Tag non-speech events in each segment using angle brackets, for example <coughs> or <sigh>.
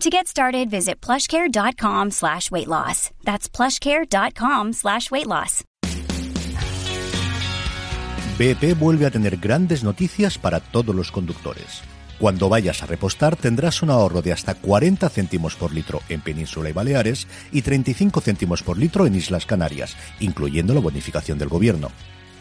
To get started, visit plushcare.com slash weight loss. That's plushcare.com slash weight loss. BP vuelve a tener grandes noticias para todos los conductores. Cuando vayas a repostar tendrás un ahorro de hasta 40 céntimos por litro en Península y Baleares y 35 céntimos por litro en Islas Canarias, incluyendo la bonificación del gobierno.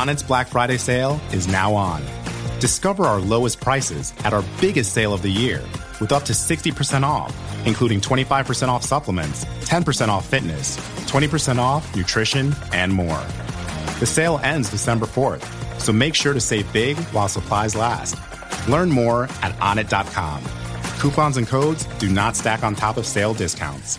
Onnit's Black Friday sale is now on. Discover our lowest prices at our biggest sale of the year with up to 60% off, including 25% off supplements, 10% off fitness, 20% off nutrition, and more. The sale ends December 4th, so make sure to save big while supplies last. Learn more at onnit.com. Coupons and codes do not stack on top of sale discounts.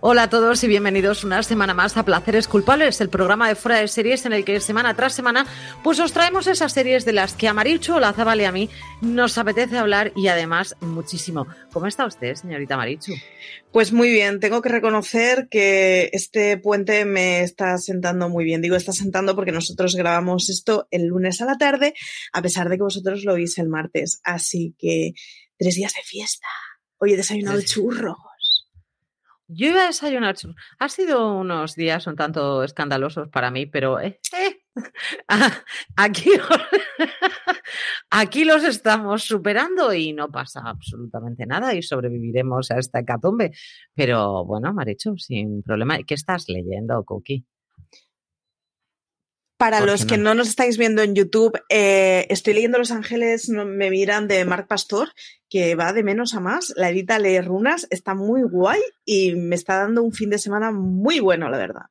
Hola a todos y bienvenidos una semana más a Placeres Culpables, el programa de fuera de series en el que semana tras semana pues os traemos esas series de las que a Marichu, la Zabal y a mí nos apetece hablar y además muchísimo. ¿Cómo está usted, señorita Marichu? Pues muy bien, tengo que reconocer que este puente me está sentando muy bien. Digo, está sentando porque nosotros grabamos esto el lunes a la tarde, a pesar de que vosotros lo oís el martes. Así que tres días de fiesta. Hoy he desayunado churros. Yo iba a desayunar churros. Ha sido unos días un tanto escandalosos para mí, pero eh, eh, <laughs> aquí, <laughs> aquí los estamos superando y no pasa absolutamente nada y sobreviviremos a esta hecatombe. Pero bueno, Marichu, sin problema. ¿Qué estás leyendo, Cookie? Para ¿Por los que no? no nos estáis viendo en YouTube, eh, estoy leyendo Los Ángeles no me miran de Marc Pastor, que va de menos a más. La edita lee runas, está muy guay y me está dando un fin de semana muy bueno, la verdad.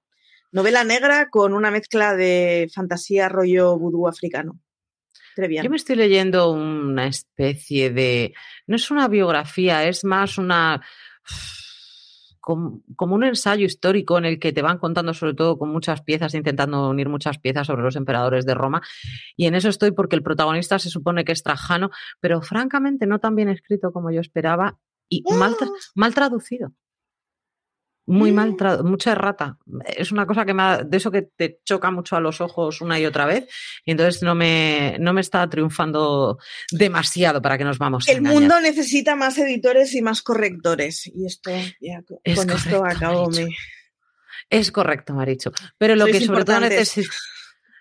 Novela negra con una mezcla de fantasía rollo vudú africano. Yo me estoy leyendo una especie de. No es una biografía, es más una. Como, como un ensayo histórico en el que te van contando, sobre todo con muchas piezas, intentando unir muchas piezas sobre los emperadores de Roma. Y en eso estoy porque el protagonista se supone que es Trajano, pero francamente no tan bien escrito como yo esperaba y mal, tra- mal traducido. Muy mal, tra- mucha errata. Es una cosa que me ha- de eso que te choca mucho a los ojos una y otra vez, y entonces no me, no me está triunfando demasiado para que nos vamos El mundo necesita más editores y más correctores. Y esto, ya, Es con esto correcto, acabo Marichu. mi. Es correcto, Maricho. Pero lo que sobre todo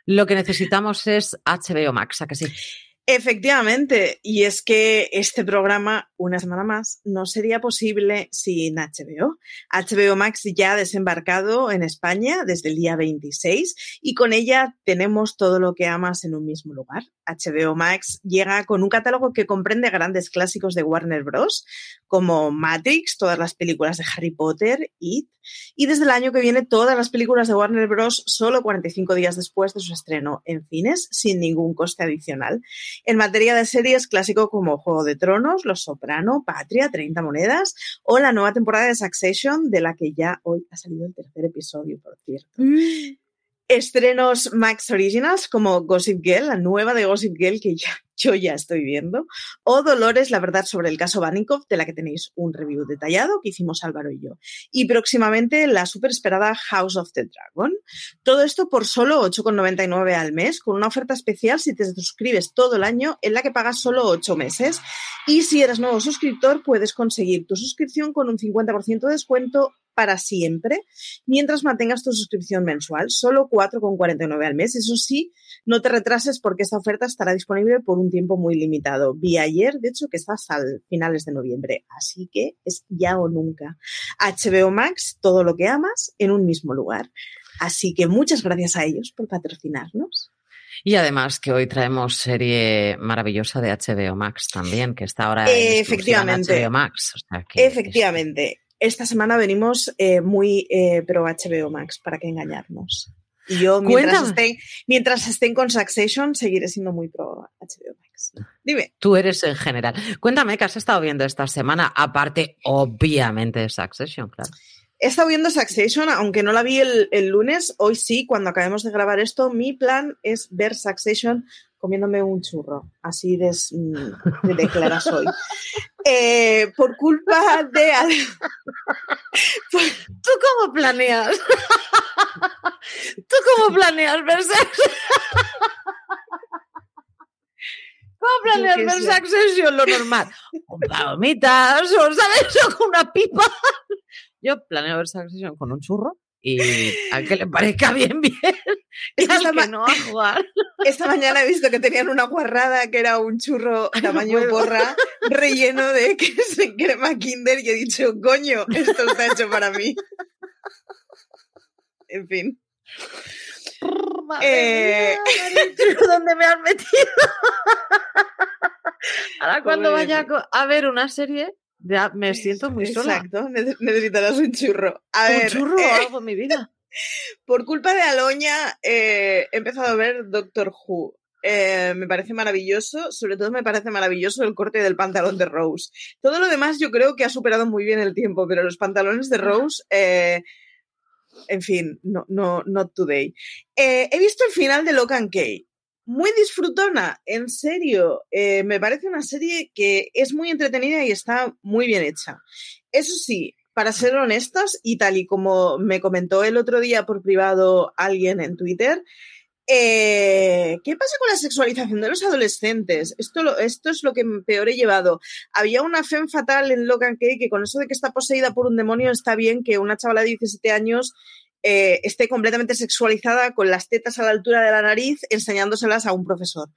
lo que necesitamos es HBO Max, ¿a que sí? Efectivamente, y es que este programa, una semana más, no sería posible sin HBO. HBO Max ya ha desembarcado en España desde el día 26 y con ella tenemos todo lo que amas en un mismo lugar. HBO Max llega con un catálogo que comprende grandes clásicos de Warner Bros., como Matrix, todas las películas de Harry Potter, It, y desde el año que viene todas las películas de Warner Bros. solo 45 días después de su estreno en cines, sin ningún coste adicional. En materia de series, clásico como Juego de Tronos, Los Soprano, Patria, 30 Monedas o la nueva temporada de Succession, de la que ya hoy ha salido el tercer episodio, por cierto. Mm. Estrenos Max Originals como Gossip Girl, la nueva de Gossip Girl que <laughs> yo ya estoy viendo, o Dolores, la verdad sobre el caso Vanikov, de la que tenéis un review detallado que hicimos Álvaro y yo. Y próximamente la super esperada House of the Dragon. Todo esto por solo 8,99 al mes, con una oferta especial si te suscribes todo el año, en la que pagas solo 8 meses. Y si eres nuevo suscriptor, puedes conseguir tu suscripción con un 50% de descuento para siempre mientras mantengas tu suscripción mensual, solo 4,49 al mes. Eso sí, no te retrases porque esta oferta estará disponible por un tiempo muy limitado. Vi ayer, de hecho, que está hasta finales de noviembre, así que es ya o nunca. HBO Max, todo lo que amas en un mismo lugar. Así que muchas gracias a ellos por patrocinarnos. Y además que hoy traemos serie maravillosa de HBO Max también, que está ahora en Efectivamente. HBO Max. Efectivamente esta semana venimos eh, muy eh, pro HBO Max, para que engañarnos. Y yo, mientras estén, mientras estén con Succession, seguiré siendo muy pro HBO Max. Dime. Tú eres en general. Cuéntame qué has estado viendo esta semana, aparte, obviamente, de Succession, claro. He estado viendo Succession, aunque no la vi el, el, lunes, hoy sí, cuando acabemos de grabar esto, mi plan es ver Succession comiéndome un churro, así de, mm, de clara soy. Eh, por culpa de... ¿Tú cómo planeas? ¿Tú cómo planeas ver ¿Cómo planeas ver Succession? Lo normal. Con palomitas, o ¿sabes? O con una pipa. Yo planeo ver Succession con un churro y a que le parezca <laughs> bien, bien. <laughs> Esta, no a jugar. <laughs> esta mañana he visto que tenían una guarrada que era un churro tamaño porra relleno de crema Kinder y he dicho, coño, esto está hecho para mí. En fin. Eh... ¿Dónde me has metido? Ahora cuando vaya a ver una serie ya me siento muy sola. Exacto, <laughs> necesitarás un churro. A un ver, churro o eh, algo en mi vida. <laughs> Por culpa de Aloña eh, he empezado a ver Doctor Who. Eh, me parece maravilloso, sobre todo me parece maravilloso el corte del pantalón de Rose. Todo lo demás yo creo que ha superado muy bien el tiempo, pero los pantalones de Rose, en fin, no, no, not today. he visto el final de Locan Key muy disfrutona, en serio. Eh, me parece una serie que es muy entretenida y está muy bien hecha. Eso sí, para ser honestas, y tal y como me comentó el otro día por privado alguien en Twitter, eh, ¿Qué pasa con la sexualización de los adolescentes? Esto, esto es lo que peor he llevado. Había una fe fatal en Logan Kay que con eso de que está poseída por un demonio está bien que una chavala de 17 años eh, esté completamente sexualizada con las tetas a la altura de la nariz enseñándoselas a un profesor.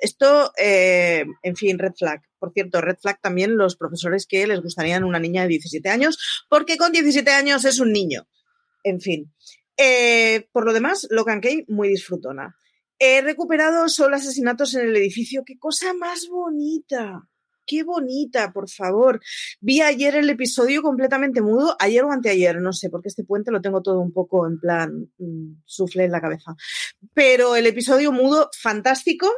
Esto, eh, en fin, red flag. Por cierto, red flag también los profesores que les gustarían una niña de 17 años, porque con 17 años es un niño. En fin. Eh, por lo demás, Logan Kay muy disfrutona. He recuperado solo asesinatos en el edificio. ¡Qué cosa más bonita! Qué bonita, por favor. Vi ayer el episodio completamente mudo, ayer o anteayer, no sé, porque este puente lo tengo todo un poco en plan mm, sufle en la cabeza. Pero el episodio mudo, fantástico.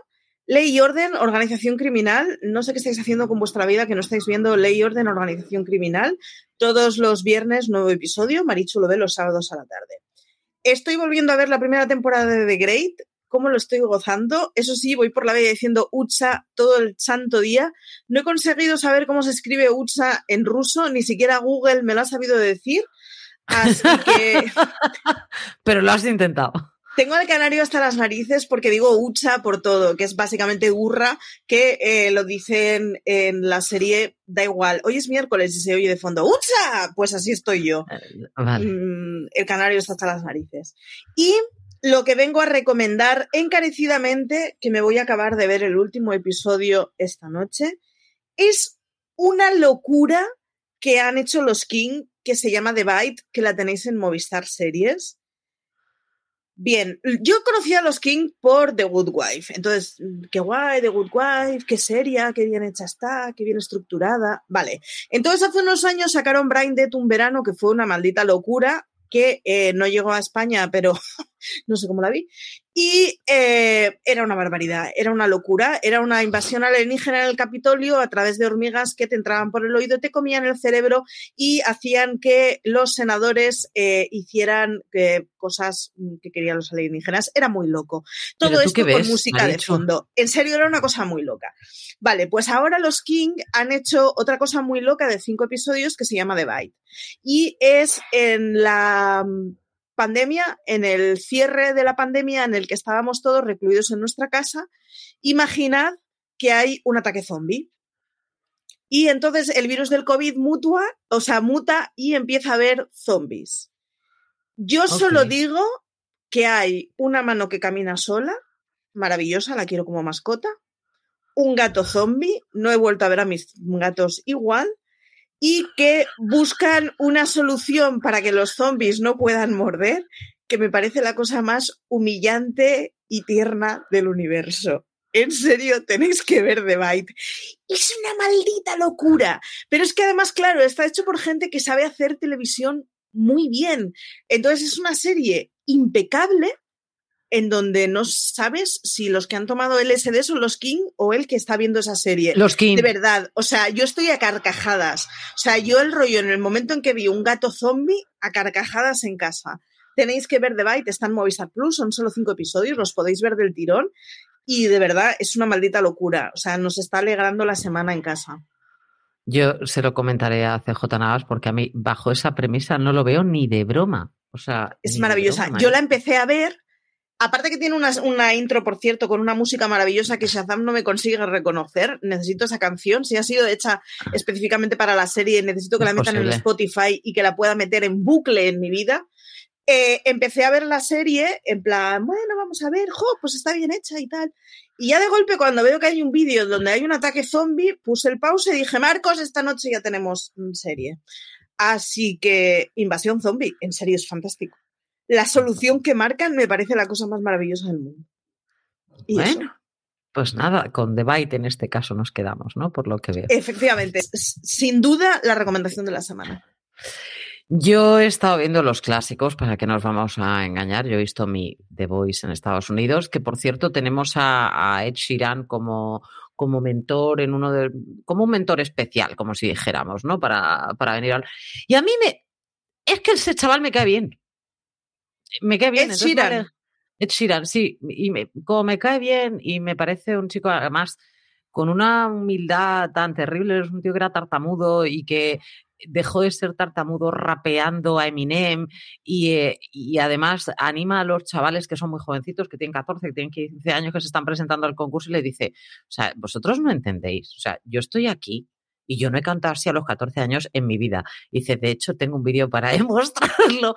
Ley y orden, organización criminal. No sé qué estáis haciendo con vuestra vida que no estáis viendo Ley y orden, organización criminal. Todos los viernes, nuevo episodio. Marichu lo ve los sábados a la tarde. Estoy volviendo a ver la primera temporada de The Great cómo lo estoy gozando. Eso sí, voy por la vida diciendo Utsa todo el santo día. No he conseguido saber cómo se escribe Utsa en ruso, ni siquiera Google me lo ha sabido decir. Así que. <laughs> Pero lo has intentado. Tengo al canario hasta las narices porque digo ucha por todo, que es básicamente burra, que eh, lo dicen en la serie, da igual, hoy es miércoles y se oye de fondo, ucha, pues así estoy yo. Eh, vale. Mm, el canario está hasta las narices. Y lo que vengo a recomendar encarecidamente, que me voy a acabar de ver el último episodio esta noche, es una locura que han hecho los King, que se llama The Bite, que la tenéis en Movistar Series. Bien, yo conocí a los King por The Good Wife. Entonces, qué guay, The Good Wife, qué seria, qué bien hecha está, qué bien estructurada. Vale. Entonces, hace unos años sacaron Brain Dead un verano que fue una maldita locura que eh, no llegó a España, pero <laughs> no sé cómo la vi. Y eh, era una barbaridad, era una locura, era una invasión alienígena en el Capitolio a través de hormigas que te entraban por el oído, te comían el cerebro y hacían que los senadores eh, hicieran eh, cosas que querían los alienígenas. Era muy loco. ¿Pero Todo esto con música de fondo. En serio, era una cosa muy loca. Vale, pues ahora los King han hecho otra cosa muy loca de cinco episodios que se llama The Bite. Y es en la mm, pandemia, en el cierre de la pandemia en el que estábamos todos recluidos en nuestra casa, imaginad que hay un ataque zombie. Y entonces el virus del COVID mutua, o sea, muta y empieza a haber zombies. Yo solo digo que hay una mano que camina sola, maravillosa, la quiero como mascota, un gato zombie, no he vuelto a ver a mis gatos igual, y que buscan una solución para que los zombies no puedan morder, que me parece la cosa más humillante y tierna del universo. En serio, tenéis que ver The Bite. Es una maldita locura. Pero es que además, claro, está hecho por gente que sabe hacer televisión muy bien. Entonces es una serie impecable en donde no sabes si los que han tomado LSD son los King o el que está viendo esa serie. Los King. De verdad, o sea, yo estoy a carcajadas. O sea, yo el rollo en el momento en que vi un gato zombie, a carcajadas en casa. Tenéis que ver The Bite, está en Movistar Plus, son solo cinco episodios, los podéis ver del tirón. Y de verdad es una maldita locura. O sea, nos está alegrando la semana en casa. Yo se lo comentaré a CJ Navas porque a mí, bajo esa premisa, no lo veo ni de broma. O sea, Es maravillosa. broma, Yo ¿eh? la empecé a ver. Aparte que tiene una, una intro, por cierto, con una música maravillosa que Shazam no me consigue reconocer. Necesito esa canción. Si ha sido hecha específicamente para la serie, necesito que la metan en. Spotify y que la pueda meter en bucle en mi vida. Eh, empecé a ver la serie en plan, bueno, vamos a ver, jo, pues está bien hecha y tal. Y ya de golpe, cuando veo que hay un vídeo donde hay un ataque zombie, puse el pause y dije, Marcos, esta noche ya tenemos mm, serie. Así que, invasión zombie, en serio es fantástico. La solución que marcan me parece la cosa más maravillosa del mundo. Y eso, Bueno, pues nada, con The Bite en este caso nos quedamos, ¿no? Por lo que veo. efectivamente, sin duda la recomendación de la semana. Yo he estado viendo los clásicos, para que nos vamos a engañar. Yo he visto mi The Voice en Estados Unidos, que por cierto tenemos a, a Ed Sheeran como, como mentor en uno de, como un mentor especial, como si dijéramos, ¿no? Para, para venir al. Y a mí me. Es que ese chaval me cae bien. Me cae bien. Ed Sheeran, sí. Y me- como me cae bien y me parece un chico, además, con una humildad tan terrible, es un tío que era tartamudo y que dejó de ser tartamudo rapeando a Eminem y, eh, y además anima a los chavales que son muy jovencitos, que tienen 14, que tienen 15 años, que se están presentando al concurso y le dice, o sea, vosotros no entendéis, o sea, yo estoy aquí y yo no he cantado así a los 14 años en mi vida. Dice, de hecho, tengo un vídeo para <laughs> demostrarlo.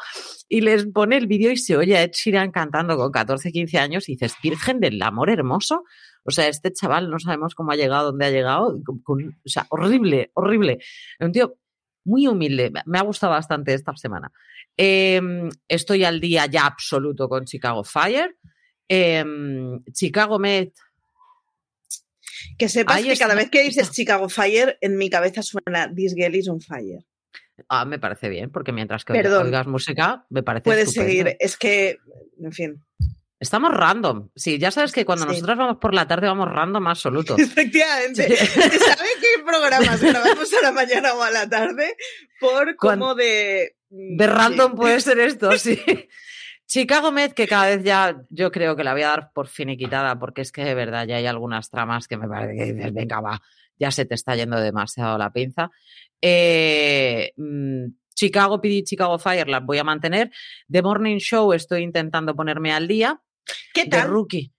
Y les pone el vídeo y se oye a Ed Sheeran cantando con 14, 15 años y dices, Virgen del amor hermoso. O sea, este chaval no sabemos cómo ha llegado, dónde ha llegado. o sea, horrible, horrible. Un tío muy humilde. Me- ha gustado bastante esta semana. Em, estoy al día ya absoluto con Chicago Fire. Em, Chicago Med. Que sepas Ahí que está, cada vez que dices. Chicago Fire, en mi cabeza suena This Girl is on Fire. Ah, me parece bien, porque mientras que Perdón. oigas música, me parece Puedes estupendo. seguir. Es que, en fin. Estamos random. Sí, ya sabes que cuando Sí. nosotros vamos por la tarde vamos random absoluto. <laughs> Efectivamente. Sí. ¿Sabes qué programas grabamos a la mañana o a la tarde? Por como de. De random sí. puede ser esto, sí. <laughs> Chicago Med, que cada vez ya yo creo que la voy a dar por finiquitada, porque es que de verdad ya hay algunas tramas que me parece que dices, venga, va, ya se te está yendo demasiado la pinza. Eh, mm, Chicago PD, Chicago Fire las voy a mantener. The Morning Show estoy intentando ponerme al día. ¿Qué The tal? Rookie.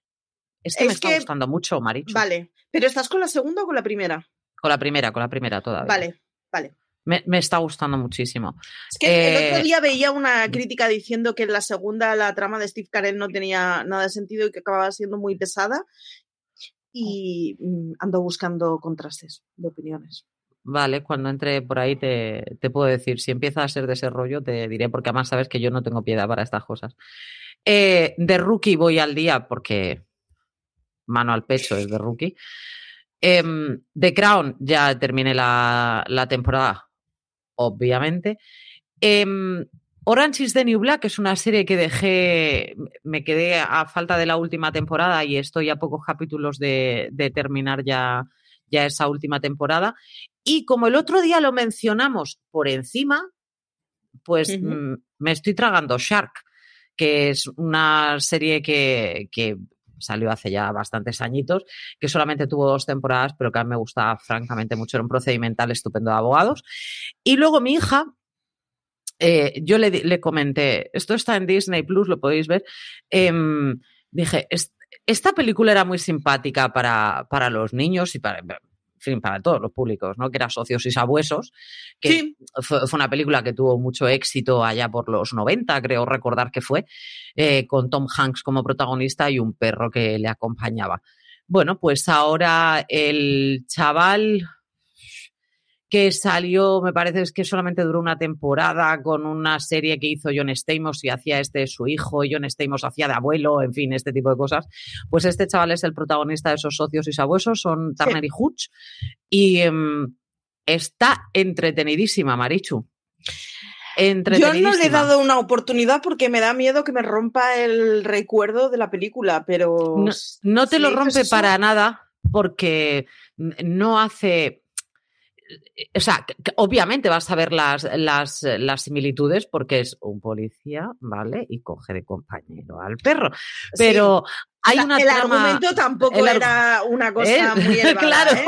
Este Es me está gustando mucho, Marichu. Vale. ¿Pero estás con la segunda o con la primera? Con la primera, con la primera todavía. Vale, vale. Me, me está gustando muchísimo. Es que el Eh, otro día veía una crítica diciendo que en la segunda la trama de Steve Carell no tenía nada de sentido y que acababa siendo muy pesada. Y mm, ando buscando contrastes de opiniones. Vale, cuando entre por ahí te, te puedo decir, si empieza a ser de ese rollo, te diré, porque además sabes que yo no tengo piedad para estas cosas. Eh, de rookie voy al día porque mano al pecho es de rookie. Em, The Crown ya terminé la, la temporada, obviamente. Em, Orange is the New Black es una serie que dejé, me quedé a falta de la última temporada y estoy a pocos capítulos de, de terminar ya, ya esa última temporada. Y como el otro día lo mencionamos por encima, pues mm, me estoy tragando Shark, que es una serie que, que salió hace ya bastantes añitos, que solamente tuvo dos temporadas, pero que a mí me gusta francamente mucho. Era un procedimental estupendo de abogados. Y luego mi hija, eh, yo le, le comenté, esto está en Disney Plus, lo podéis ver. em, dije, "Es- esta película era muy simpática para, para los niños y para, fin, para todos los públicos, ¿no? Que era Socios y Sabuesos, que Sí. fue, fue una película que tuvo mucho éxito allá por los 90, creo recordar que fue, eh, con Tom Hanks como protagonista y un perro que le acompañaba. Bueno, pues ahora el chaval que salió, me parece es que solamente duró una temporada con una serie que hizo John Stamos y hacía este de su hijo, y John Stamos hacía de abuelo, en fin, este tipo de cosas. Pues este chaval es el protagonista de esos socios y sabuesos, son Turner y Hutch, y em, está entretenidísima, Marichu. Yo no le he dado una oportunidad porque me da miedo que me rompa el recuerdo de la película, pero... No, no te lo rompe para nada porque no hace. O sea, obviamente vas a ver las, las, las similitudes porque es un policía, ¿vale? Y coge de compañero al perro. Pero hay una el trama- argumento tampoco el era una cosa ¿Eh? muy elevada, <laughs> claro. ¿eh?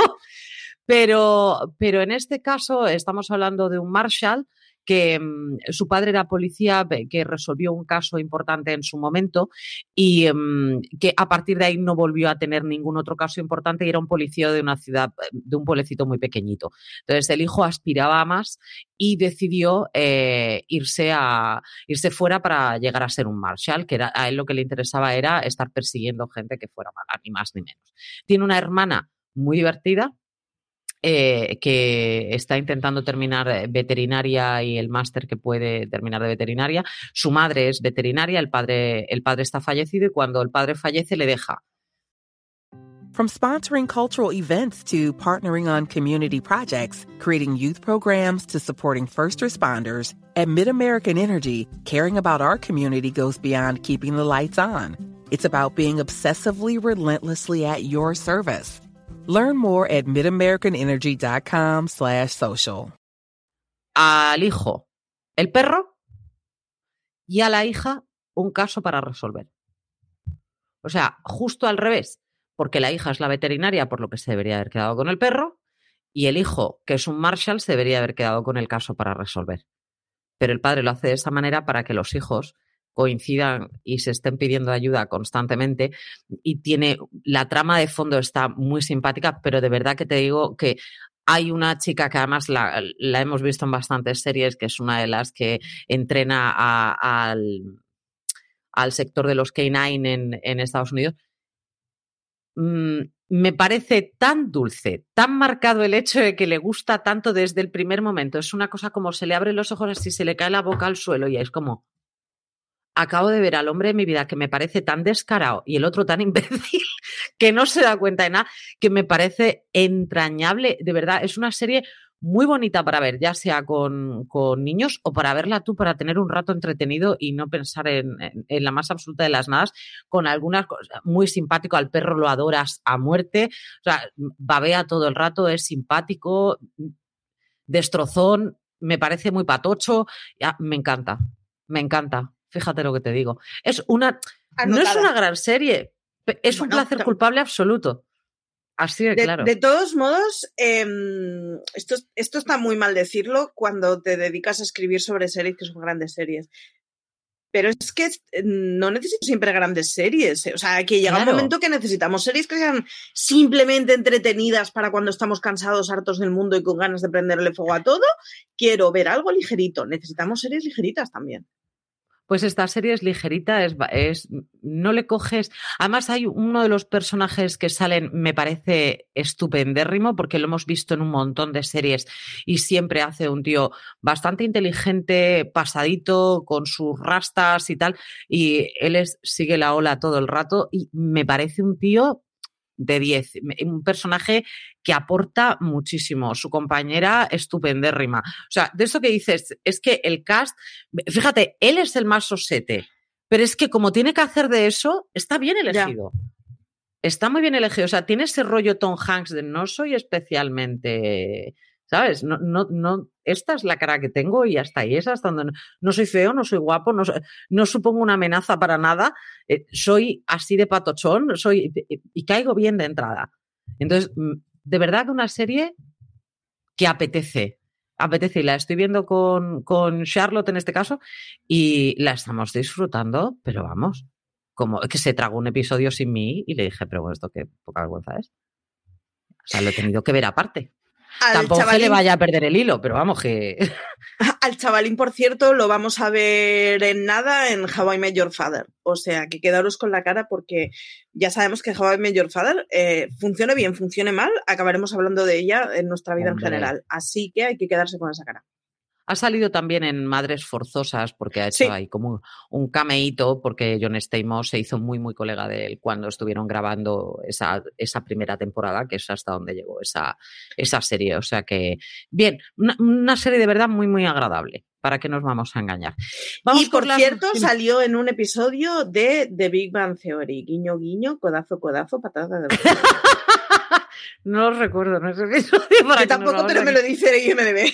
Pero, pero en este caso estamos hablando de un Marshall que mm, su padre era policía, que resolvió un caso importante en su momento y mm, que a partir de ahí no volvió a tener ningún otro caso importante y era un policía de una ciudad, eh, de un pueblecito muy pequeñito. Entonces el hijo aspiraba a más y decidió eh, irse, a, irse fuera para llegar a ser un Marshall, que era, a él lo que le interesaba era estar persiguiendo gente que fuera mala, ni más ni menos. Tiene una hermana muy divertida, eh, que está intentando terminar eh, veterinaria y el máster que puede terminar de veterinaria. Su madre es veterinaria, el padre, el padre está fallecido y cuando el padre fallece le deja From sponsoring cultural events to partnering on community projects, creating youth programs to supporting first responders, at MidAmerican Energy, caring about our community goes beyond keeping the lights on. It's about being obsessively relentlessly at your service. Learn more at midamericanenergy.com slash social. al hijo el perro y a la hija un caso para resolver. O sea, justo al revés, porque la hija es la veterinaria, por lo que se debería haber quedado con el perro, y el hijo, que es un Marshall, se debería haber quedado con el caso para resolver. Pero el padre lo hace de esa manera para que los hijos coincidan y se estén pidiendo ayuda constantemente y tiene la trama de fondo está muy simpática, pero de verdad que te digo que hay una chica que además la, hemos visto en bastantes series, que es una de las que entrena al, al sector de los K9 en, en Estados Unidos. Mm, me parece tan dulce, tan marcado el hecho de que le gusta tanto desde el primer momento. Es una cosa como se le abren los ojos así, se le cae la boca al suelo y es como, acabo de ver al hombre de mi vida que me parece tan descarado y el otro tan <laughs> imbécil que no se da cuenta de nada, que me parece entrañable. De verdad, es una serie muy bonita para ver, ya sea con, con niños o para verla tú, para tener un rato entretenido y no pensar en, la más absoluta de las nadas, con algunas cosas. Muy simpático, al perro lo adoras a muerte, o sea, babea todo el rato, es simpático, destrozón, me parece muy patocho, me encanta, me encanta. Fíjate lo que te digo. Es una, no es una gran serie, es un placer culpable absoluto. Así de, claro. De todos modos, em, esto, esto está muy mal decirlo cuando te dedicas a escribir sobre series que son grandes series. Pero es que no necesito siempre grandes series. O sea, que llega un momento que necesitamos series que sean simplemente entretenidas para cuando estamos cansados, hartos del mundo y con ganas de prenderle fuego a todo. Quiero ver algo ligerito. Necesitamos series ligeritas también. Pues esta serie es ligerita, es, es, no le coges. Además, hay uno de los personajes que salen, me parece estupendérrimo, porque lo hemos visto en un montón de series y siempre hace un tío bastante inteligente, pasadito, con sus rastas y tal. Y él es, sigue la ola todo el rato y me parece un tío de 10. Un personaje que aporta muchísimo. Su compañera estupendérrima. O sea, de eso que dices, es que el cast, fíjate, él es el más sosete, pero es que como tiene que hacer de eso, está bien elegido. Está muy bien elegido. O sea, tiene ese rollo Tom Hanks de no soy especialmente ¿Sabes? No, no, no, esta es la cara que tengo y hasta ahí es hasta donde no, soy feo, no soy guapo, no, no supongo una amenaza para nada, eh, soy así de patochón, soy y caigo bien de entrada. Entonces, mm, de verdad que una serie que apetece, apetece y la estoy viendo con, con Charlotte en este caso y la estamos disfrutando, pero vamos, como que se tragó un episodio sin mí y le dije, pero bueno, esto qué poca vergüenza es. O sea, lo he tenido que ver aparte. Tampoco chavalín, le vaya a perder el hilo, pero vamos que. <laughs> Al chavalín, por cierto, lo vamos a ver en nada en How I Met Your Father. O sea, que quedaros con la cara porque ya sabemos que How I Met Your Father, eh, funcione bien, funcione mal, acabaremos hablando de ella en nuestra vida en general. Así que hay que quedarse con esa cara. Ha salido también en Madres Forzosas porque ha hecho ahí como un cameíto porque John Stamos se hizo muy, muy colega de él cuando estuvieron grabando esa, esa primera temporada, que es hasta donde llegó esa, esa serie. O sea que, bien, una, serie de verdad muy, muy agradable. ¿Para qué nos vamos a engañar? y por cierto, salió en un episodio de The Big Bang Theory. Guiño, guiño, codazo, codazo, patada de... <laughs> no lo recuerdo, no ese episodio. Para tampoco, pero me lo dice IMDB.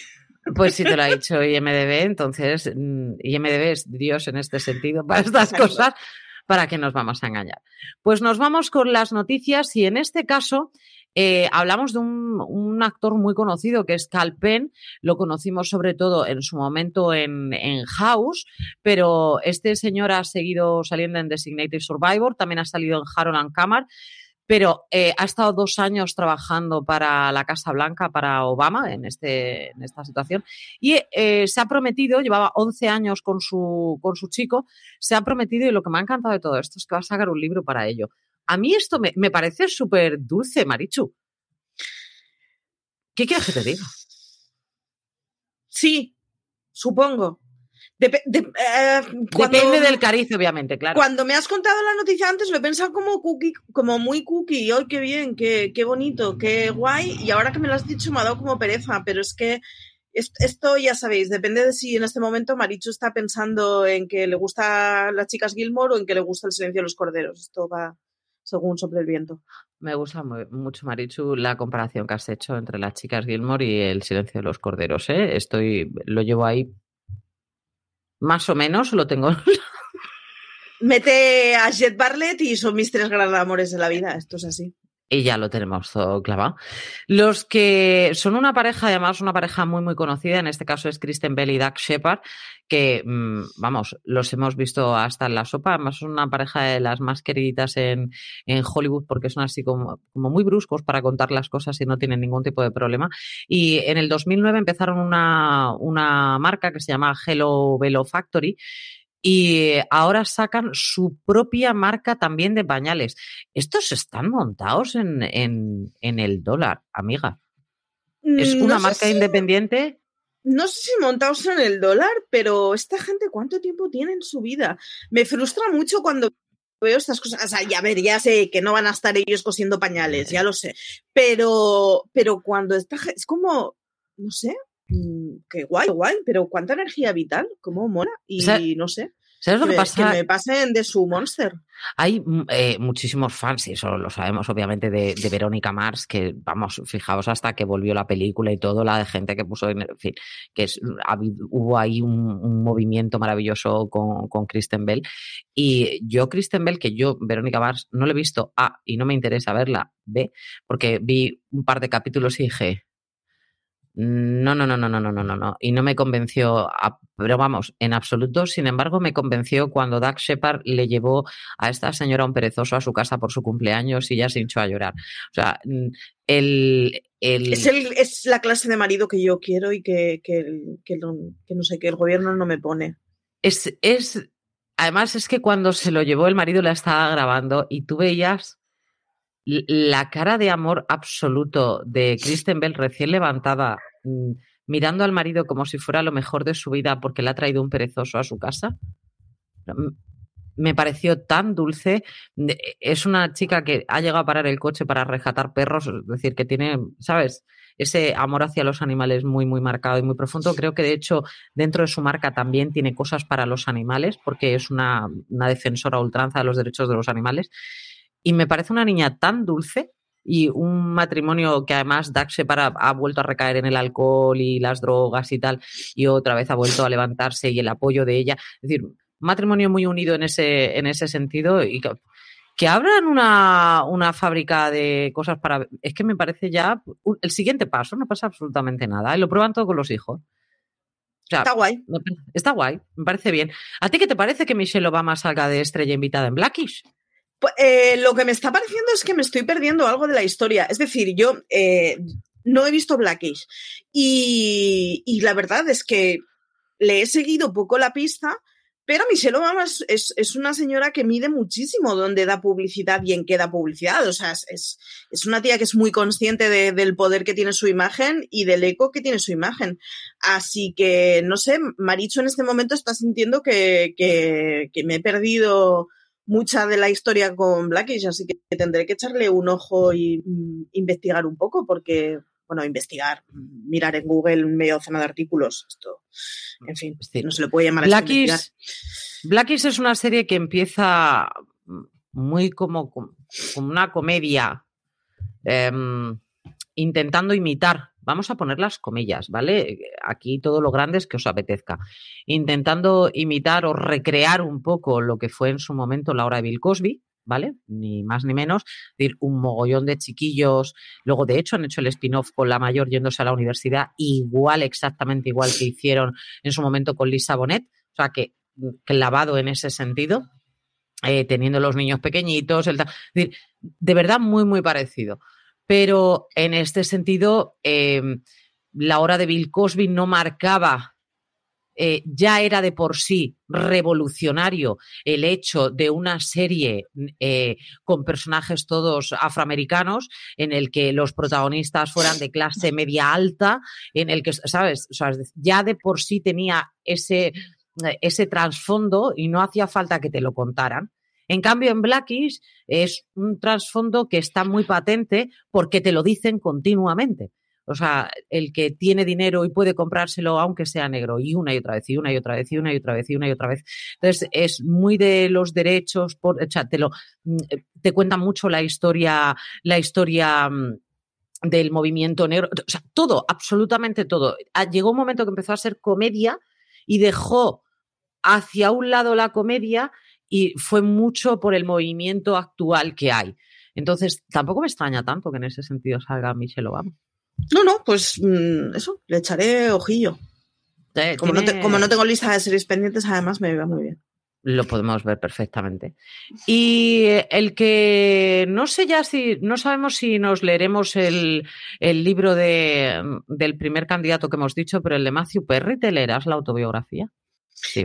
Pues si te lo ha dicho IMDB, entonces mm, IMDB es Dios en este sentido para estas cosas, ¿para qué nos vamos a engañar? Pues nos vamos con las noticias y en este caso eh, hablamos de un, actor muy conocido que es Cal Penn, lo conocimos sobre todo en su momento en, en, House, pero este señor ha seguido saliendo en Designated Survivor, también ha salido en Harold and Camar pero eh, ha estado dos años trabajando para la Casa Blanca, para Obama, en, este, en esta situación, y eh, se ha prometido, llevaba 11 años con su, con su chico, se ha prometido, y lo que me ha encantado de todo esto es que va a sacar un libro para ello. A mí esto me, me parece súper dulce, Marichu. ¿Qué quieres que te diga? Sí, supongo. Eh, Depende del cariz, obviamente, claro. Cuando me has contado la noticia antes, lo he pensado como cookie, como muy cookie. ¡Ay, qué bien! Qué, qué bonito! ¡Qué guay! Y ahora que me lo has dicho, me ha dado como pereza. Pero es que esto ya sabéis, depende de si en este momento Marichu está pensando en que le gusta las chicas Gilmore o en que le gusta el silencio de los corderos. Esto va según sobre el viento. Me gusta mucho, Marichu, la comparación que has hecho entre las chicas Gilmore y el silencio de los corderos. ¿eh? Estoy, lo llevo ahí más o menos lo tengo. Mete a Jet Barlett y son mis tres grandes amores de la vida. Esto es así. Y ya lo tenemos todo clavado. Los que son una pareja, además una pareja muy, muy conocida, en este caso es Kristen Bell y Doug Shepard, que, mm, vamos, los hemos visto hasta en la sopa, además son una pareja de las más queridas en, en Hollywood porque son así como, como, muy bruscos para contar las cosas y no tienen ningún tipo de problema. Y en el 2009 empezaron una, una marca que se llama Hello Velo Factory, y ahora sacan su propia marca también de pañales. Estos están montados en, en, en el dólar, amiga. ¿Es mm, una marca independiente? No sé si montados en el dólar, pero esta gente, ¿cuánto tiempo tiene en su vida? Me frustra mucho cuando veo estas cosas. O sea, ya ver, ya sé que no van a estar ellos cosiendo pañales, ya lo sé. Pero, pero cuando esta gente, es como, no sé, qué guay, guay, pero cuánta energía vital, cómo mola, y no sé. ¿Sabes lo que, pasa? Que me pasen de su Monster. Hay mm, eh, muchísimos fans, y eso lo sabemos obviamente, de, Verónica Mars, que vamos, fijaos hasta que volvió la película y todo, la de gente que puso, en, fin, que es, hubo ahí un, movimiento maravilloso con, con, Kristen Bell. Y yo, Kristen Bell, que yo, Verónica Mars, no le he visto A y no me interesa verla B, porque vi un par de capítulos y dije, Mm, no, no, no, no, no, no, no, no, Y no me convenció, pero vamos, en absoluto. Sin embargo, me convenció cuando Doug Shepard le llevó a esta señora un perezoso a su casa por su cumpleaños y ya se hinchó a llorar. O sea, mm, el, el... Es, la clase de marido que yo quiero y que, que, no, que no sé, que el gobierno no me pone. Es, es, además es que cuando se lo llevó el marido la estaba grabando y tú veías la cara de amor absoluto de Kristen Bell recién levantada, mm, mirando al marido como si fuera lo mejor de su vida porque le ha traído un perezoso a su casa, me pareció tan dulce. Es una chica que ha llegado a parar el coche para rescatar perros, es decir, que tiene, ¿sabes? Ese amor hacia los animales muy, muy marcado y muy profundo. Creo que de hecho dentro de su marca también tiene cosas para los animales porque es una, una defensora ultranza de los derechos de los animales. Y me parece una niña tan dulce y un matrimonio que además Dax Shepard ha, vuelto a recaer en el alcohol y las drogas y tal, y otra vez ha vuelto a levantarse y el apoyo de ella. Es decir, un matrimonio muy unido en ese, en ese sentido y que, abran una, una, fábrica de cosas para... Es que me parece ya el siguiente paso, no pasa absolutamente nada. Y lo prueban todos con los hijos. está guay. Está guay, me parece bien. ¿A ti qué te parece que Michelle Obama salga de estrella invitada en Blackish? Eh, lo que me está pareciendo es que me estoy perdiendo algo de la historia. Es decir, yo eh, no he visto Blackish y, y, la verdad es que le he seguido poco la pista, pero Michelle Obama es, es, una señora que mide muchísimo dónde da publicidad y en qué da publicidad. O sea, es, es una tía que es muy consciente del poder que tiene su imagen y del eco que tiene su imagen. Así que, no sé, Maricho en este momento está sintiendo que, que, que me he perdido mucha de la historia con Blackish, así que tendré que echarle un ojo y mm, investigar un poco, porque, bueno, investigar, mirar en Google medio docena de artículos, esto, en fin, no se le puede llamar Blackish, Blackish es una serie que empieza muy como, como una comedia, em, intentando imitar vamos a poner las comillas, ¿vale? Aquí todo lo grande es que os apetezca. Intentando imitar o recrear un poco lo que fue en su momento la hora de Bill Cosby, ¿vale? Ni más ni menos. Decir, un mogollón de chiquillos. Luego, de hecho, han hecho el spin-off con la mayor yéndose a la universidad, igual, exactamente igual que hicieron en su momento con Lisa Bonet. O sea, que clavado en ese sentido. Eh, teniendo los niños pequeñitos, el, es decir, de verdad muy, muy parecido. Pero en este sentido, em, la hora de Bill Cosby no marcaba, eh, ya era de por sí revolucionario el hecho de una serie eh, con personajes todos afroamericanos, en el que los protagonistas fueran de clase media alta, en el que, ¿sabes? ya de por sí tenía ese, ese trasfondo y no hacía falta que te lo contaran. En cambio, en Blackish es un trasfondo que está muy patente porque te lo dicen continuamente. O sea, el que tiene dinero y puede comprárselo aunque sea negro, y una y otra vez, y una y otra vez, y una y otra vez, y una y otra vez. Entonces, es muy de los derechos, por, o sea, te, lo, mm, te cuenta mucho la historia, la historia mm, del movimiento negro, o sea, todo, absolutamente todo. Ah, llegó un momento que empezó a ser comedia y dejó hacia un lado la comedia y fue mucho por el movimiento actual que hay. Entonces, tampoco me extraña tanto que en ese sentido salga Michelle Obama. No, no, pues mm, eso, le echaré ojillo. Eh, como, no como, no tengo lista de series pendientes, además me va muy bien. Lo podemos ver perfectamente. Y el que no sé ya si, no sabemos si nos leeremos el, el libro de, del primer candidato que hemos dicho, pero el de Matthew Perry, ¿te leerás la autobiografía?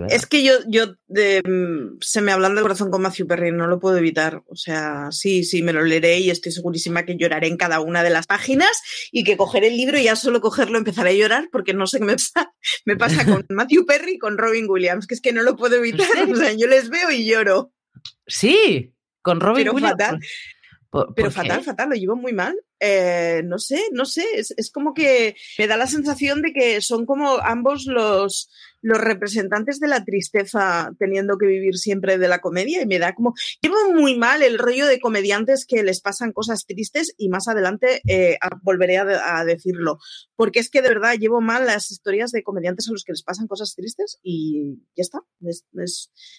Es que yo, yo mm, se me hablan del corazón con Matthew Perry, no lo puedo evitar. O sea, sí, sí, me lo leeré y estoy segurísima que lloraré en cada una de las páginas y que cogeré el libro y ya solo cogerlo empezaré a llorar porque no sé qué <laughs> me pasa, me pasa con <laughs> Matthew Perry y con Robin Williams, que es que no lo puedo evitar. O sea, yo les veo y lloro. Sí, con Robin pero Williams. Fatal. pero fatal, fatal, lo llevo muy mal. eh, no sé, no sé, es, es, como que me da la sensación de que son como ambos los, los representantes de la tristeza teniendo que vivir siempre de la comedia y me da como, llevo muy mal el rollo de comediantes que les pasan cosas tristes y más adelante eh, volveré a, decirlo, porque es que de verdad llevo mal las historias de comediantes a los que les pasan cosas tristes y ya está,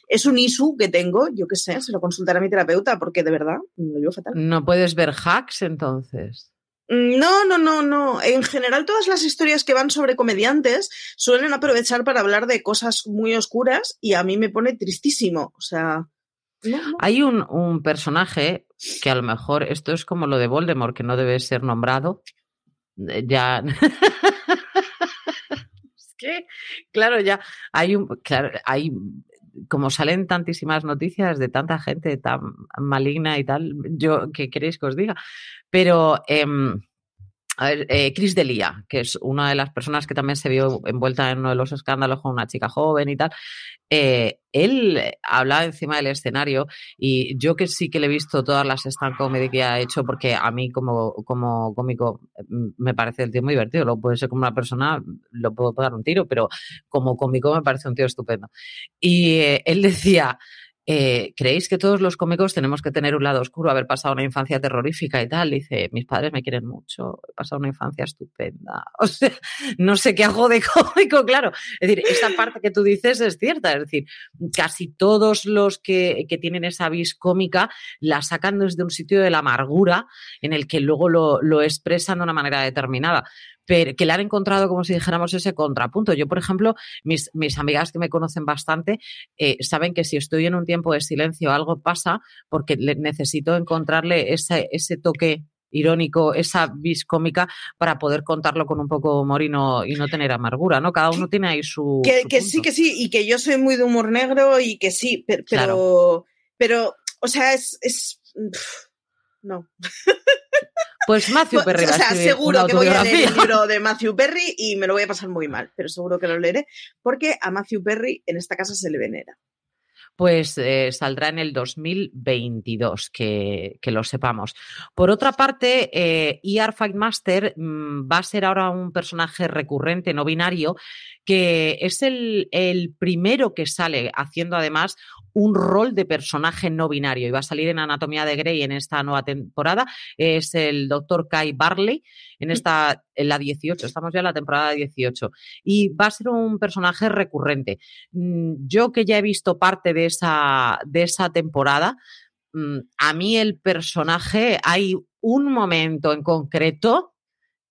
es, un isu que tengo, yo qué sé, se lo consultaré a mi terapeuta porque de verdad lo llevo fatal. No puedes ver hacks entonces. No, no, no, no. En general, todas las historias que van sobre comediantes suelen aprovechar para hablar de cosas muy oscuras y a mí me pone tristísimo. O sea. No, no. Hay un, un, personaje que a lo mejor esto es como lo de Voldemort, que no debe ser nombrado. Ya. <laughs> es que, claro, ya hay un. Claro, hay como salen tantísimas noticias de tanta gente tan maligna y tal, yo, ¿qué queréis que os diga? Pero, eh, a ver, eh, Chris Delia, que es una de las personas que también se vio envuelta en uno de los escándalos con una chica joven y tal, eh, él hablaba encima del escenario y yo que sí que le he visto todas las stand comedy que ha hecho, porque a mí como, como cómico me parece el tío muy divertido, lo puede ser como una persona, lo puedo dar un tiro, pero como cómico me parece un tío estupendo. Y eh, él decía, eh, ¿creéis que todos los cómicos tenemos que tener un lado oscuro, haber pasado una infancia terrorífica y tal? Dice, mis padres me quieren mucho, he pasado una infancia estupenda. <laughs> O sea, no sé qué hago de cómico, claro. Es decir, esta parte que tú dices es cierta, es decir, casi todos los que, que tienen esa vis cómica la sacan desde un sitio de la amargura en el que luego lo, lo expresan de una manera determinada pero que le han encontrado, como si dijéramos, ese contrapunto. Yo, por ejemplo, mis, mis amigas que me conocen bastante eh, saben que si estoy en un tiempo de silencio algo pasa porque le, necesito encontrarle ese, ese toque irónico, esa vis cómica para poder contarlo con un poco de humor y no, y no tener amargura, ¿no? Cada uno tiene ahí su. Que, su que sí, que sí, y que yo soy muy de humor negro y que sí, pero, claro. pero o sea, es, es no. <laughs> Pues Matthew Perry. O sea, seguro que voy a leer el libro de Matthew Perry y me lo voy a pasar muy mal, pero seguro que lo leeré porque a Matthew Perry en esta casa se le venera. Pues eh, saldrá en el 2022, que, que, lo sepamos. Por otra parte, eh, ER Fightmaster mmm, va a ser ahora un personaje recurrente, no binario, que es el, el primero que sale haciendo además un rol de personaje no binario y va a salir en Anatomía de Grey en esta nueva temporada. Es el doctor Kai Barley en esta, en la 18, estamos ya en la temporada 18. Y va a ser un personaje recurrente. Yo que ya he visto parte de esa, de esa temporada, a mí el personaje, hay un momento en concreto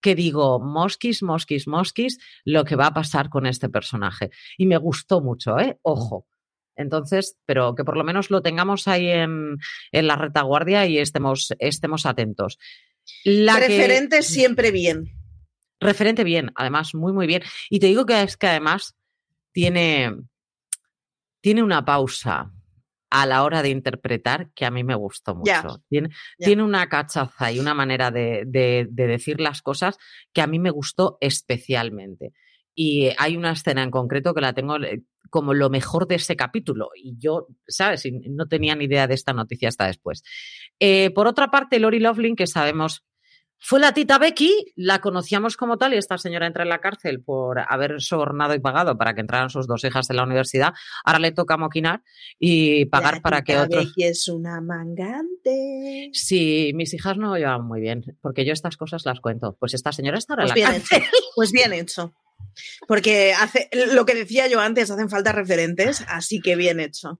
que digo, mosquis, mosquis, mosquis, lo que va a pasar con este personaje. Y me gustó mucho, ¿eh? Ojo. Entonces, pero que por lo menos lo tengamos ahí en, en la retaguardia y estemos, estemos atentos. La Referente que, siempre bien. Referente bien, además, muy, muy bien. Y te digo que es que además tiene, tiene una pausa a la hora de interpretar que a mí me gustó mucho. Yeah. Tiene, Yeah. tiene, una cachaza y una manera de, de, de, decir las cosas que a mí me gustó especialmente. Y hay una escena en concreto que la tengo eh, como lo mejor de ese capítulo. Y yo, ¿sabes? Y no tenía ni idea de esta noticia hasta después. Eh, por otra parte, Lori Loughlin, que sabemos fue la tita Becky, la conocíamos como tal y esta señora entra en la cárcel por haber sobornado y pagado para que entraran sus dos hijas en la universidad. Ahora le toca moquinar y pagar la para que otros. Becky es una mangante. Sí, mis hijas no llevan muy bien, porque yo estas cosas las cuento. Pues esta señora está ahora pues en la bien cárcel. Hecho. Pues bien hecho. Porque hace lo que decía yo antes, hacen falta referentes, así que bien hecho.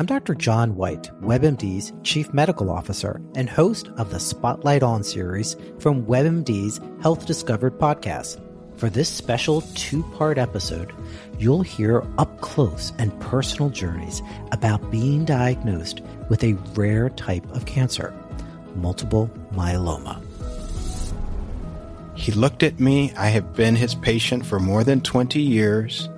I'm Dr. John White, WebMD's Chief Medical Officer and host of the Spotlight On series from WebMD's Health Discovered podcast. For this special two part episode, you'll hear up close and personal journeys about being diagnosed with a rare type of cancer, multiple myeloma. He looked at me. I have been his patient for more than 20 years.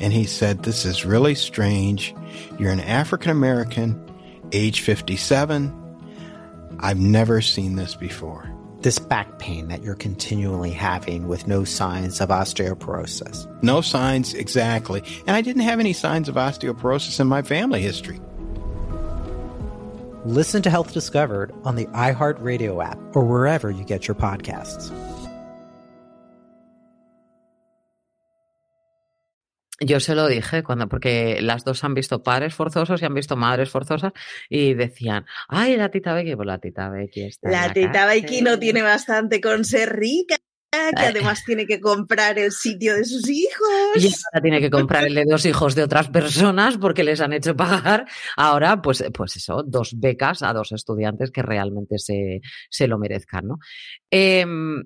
And he said, This is really strange. You're an African American, age 57. I've never seen this before. This back pain that you're continually having with no signs of osteoporosis. No signs, exactly. And I didn't have any signs of osteoporosis in my family history. Listen to Health Discovered on the iHeartRadio app or wherever you get your podcasts. Yo se lo dije cuando, porque las dos han visto padres forzosos y han visto madres forzosas y decían, ay, la tita Becky, pues la tita Becky está. La, en tita Becky cárcel". no tiene bastante con ser rica, que Eh. además tiene que comprar el sitio de sus hijos. Y ahora tiene que comprar el de dos hijos de otras personas porque les han hecho pagar. Ahora, pues, pues eso, dos becas a dos estudiantes que realmente se, se lo merezcan, ¿no? Em,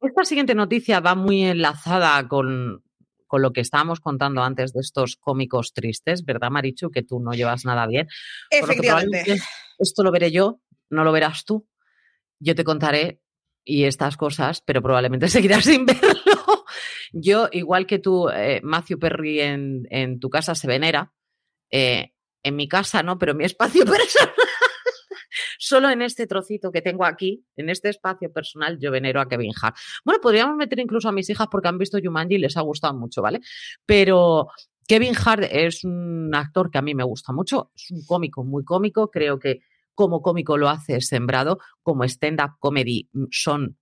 esta siguiente noticia va muy enlazada con, con lo que estábamos contando antes de estos cómicos tristes, ¿verdad, Marichu? Que tú no llevas nada bien. Lo Efectivamente. esto lo veré yo, no lo verás tú. Yo te contaré y estas cosas, pero probablemente <laughs> seguirás sin verlo. Yo, igual que tú, eh, Matthew Perry en, en tu casa se venera. eh, en mi casa no, pero mi espacio <laughs> personal. Solo en este trocito que tengo aquí, en este espacio personal, yo venero a Kevin Hart. Bueno, podríamos meter incluso a mis hijas porque han visto Jumanji y les ha gustado mucho, ¿vale? Pero Kevin Hart es un actor que a mí me gusta mucho, es un cómico muy cómico, creo que como cómico lo hace sembrado, como stand-up comedy mm, son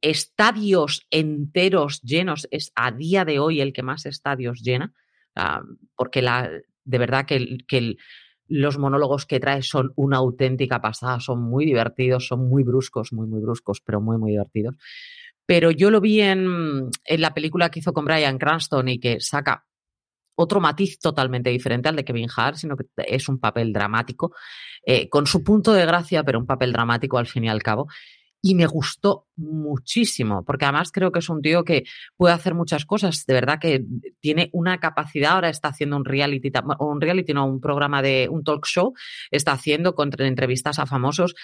estadios enteros llenos, es a día de hoy el que más estadios llena, ah, porque la, de verdad que, que el- los monólogos que trae son una auténtica pasada, son muy divertidos, son muy bruscos, muy, muy bruscos, pero muy, muy divertidos. Pero yo lo vi en, en la película que hizo con Brian Cranston y que saca otro matiz totalmente diferente al de Kevin Hart, sino que es un papel dramático, eh, con su punto de gracia, pero un papel dramático al fin y al cabo. Y me gustó muchísimo, porque además creo que es un tío que puede hacer muchas cosas. De verdad que tiene una capacidad. Ahora está haciendo un reality, un reality, no, un programa de un talk show. Está haciendo entrevistas a famosos.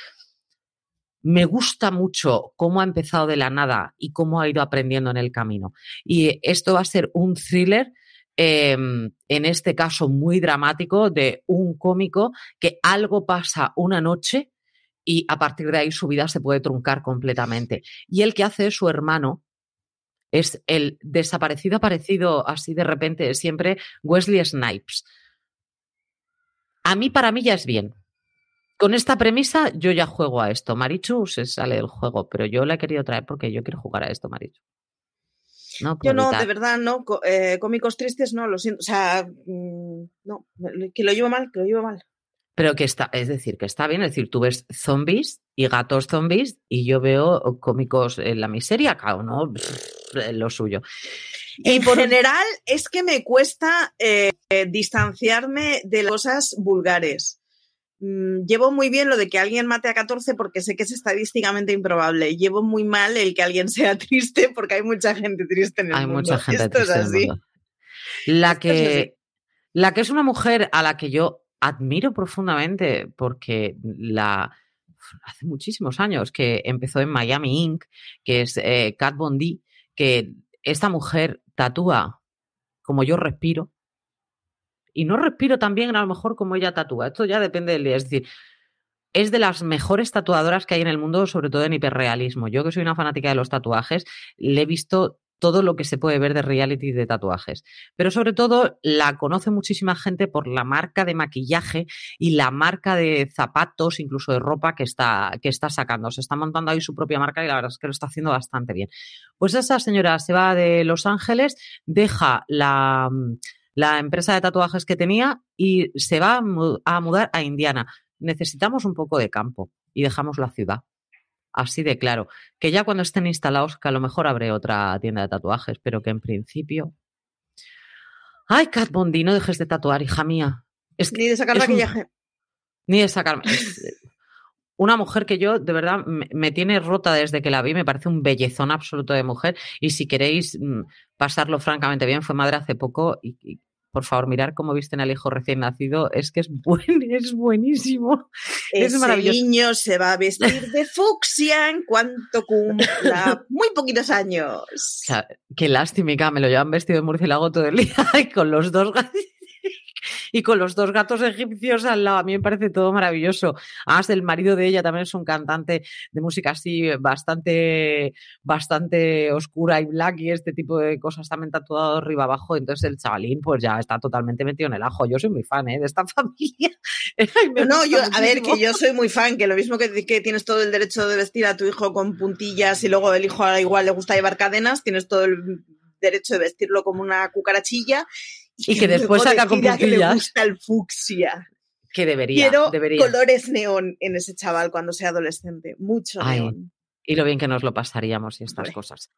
Me gusta mucho cómo ha empezado de la nada y cómo ha ido aprendiendo en el camino. Y esto va a ser un thriller eh, en este caso muy dramático, de un cómico que algo pasa una noche y a partir de ahí su vida se puede truncar completamente. Y el que hace es su hermano es el desaparecido aparecido así de repente siempre Wesley Snipes. A mí, para mí ya es bien. Con esta premisa yo ya juego a esto. Marichu se sale del juego, pero yo la he querido traer porque yo quiero jugar a esto, Marichu. No, Yo no, de verdad, no. eh, cómicos tristes, no, lo siento. O sea, mm, no, que lo llevo mal, que lo llevo mal. Pero que está, es decir, que está bien, es decir, tú ves zombies y gatos zombies y yo veo cómicos en la miseria, uno pff, lo suyo. Y En por- general, es que me cuesta eh, distanciarme de las cosas vulgares. Mm, Llevo muy bien lo de que alguien mate a 14 porque sé que es estadísticamente improbable. Llevo muy mal el que alguien sea <laughs> triste porque hay mucha gente triste en el hay mundo. mucha gente Esto es triste en el así. mundo. La Esto es así. que, la que es una mujer a la que yo admiro profundamente porque hace muchísimos años que empezó en Miami Inc., que es eh, Kat Von D, que esta mujer tatúa como yo respiro y no respiro tan bien a lo mejor como ella tatúa. Esto ya depende del día. Es decir, es de las mejores tatuadoras que hay en el mundo, sobre todo en hiperrealismo. Yo que soy una fanática de los tatuajes, le he visto todo lo que se puede ver de reality de tatuajes. Pero sobre todo la conoce muchísima gente por la marca de maquillaje y la marca de zapatos, incluso de ropa que está, que está sacando. Se está montando ahí su propia marca y la verdad es que lo está haciendo bastante bien. Pues esa señora se va de Los Ángeles, deja la, la empresa de tatuajes que tenía y se va a mudar a Indiana. Necesitamos un poco de campo y dejamos la ciudad. Así de claro. Que ya cuando estén instalados, que a lo mejor abre otra tienda de tatuajes, pero que en principio. Ay, Kat Von D, no dejes de tatuar, hija mía. Es que Ni de sacar un- maquillaje. ni de sacarme. es Una mujer que yo, de verdad, me, me tiene rota desde que la vi, me parece un bellezón absoluto de mujer. Y si queréis mm, pasarlo francamente bien, fue madre hace poco y, y por favor, mirar cómo visten al hijo recién nacido, es que es, <laughs> buen, es buenísimo. Ese es maravilloso. niño se va a vestir de <laughs> fucsia en cuanto cumpla muy poquitos años. O sea, qué lástima, me lo llevan vestido de murciélago todo el día <laughs> y con los dos gatos <laughs> y con los dos gatos egipcios al lado. A mí me parece todo maravilloso. Además, el marido de ella también es un cantante de música así bastante, bastante oscura y black y este tipo de cosas también tatuado arriba abajo. Entonces el chavalín pues ya está totalmente metido en el ajo. Yo soy muy fan ¿eh? de esta <laughs> familia. <laughs> no, yo, a ver, que yo soy muy fan, que lo mismo que, que tienes todo el derecho de vestir a tu hijo con puntillas y luego el hijo igual le gusta llevar cadenas, tienes todo el derecho de vestirlo como una cucarachilla y, que, después saca con. Que le gusta el fucsia. Que debería. Quiero debería. colores neón en ese chaval cuando sea adolescente. Mucho Ay, neón. Y lo bien que nos lo pasaríamos y estas cosas.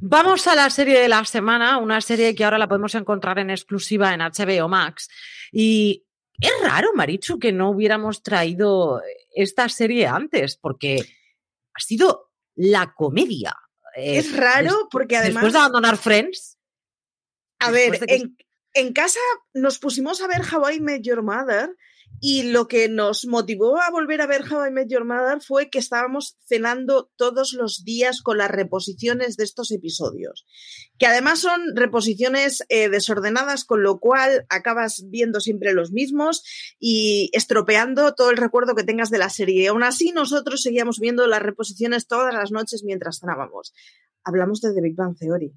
Vamos a la serie de la semana, una serie que ahora la podemos encontrar en exclusiva en HBO Max. Y es raro, Marichu, que no hubiéramos traído esta serie antes, porque ha sido la comedia. Es eh, raro porque además. Después de abandonar Friends. A ver, en, en casa nos pusimos a ver How I Met Your Mother y lo que nos motivó a volver a ver How I Met Your Mother fue que estábamos cenando todos los días con las reposiciones de estos episodios, que además son reposiciones eh, desordenadas, con lo cual acabas viendo siempre los mismos y estropeando todo el recuerdo que tengas de la serie. Aún así, nosotros seguíamos viendo las reposiciones todas las noches mientras cenábamos. Hablamos de The Big Bang Theory.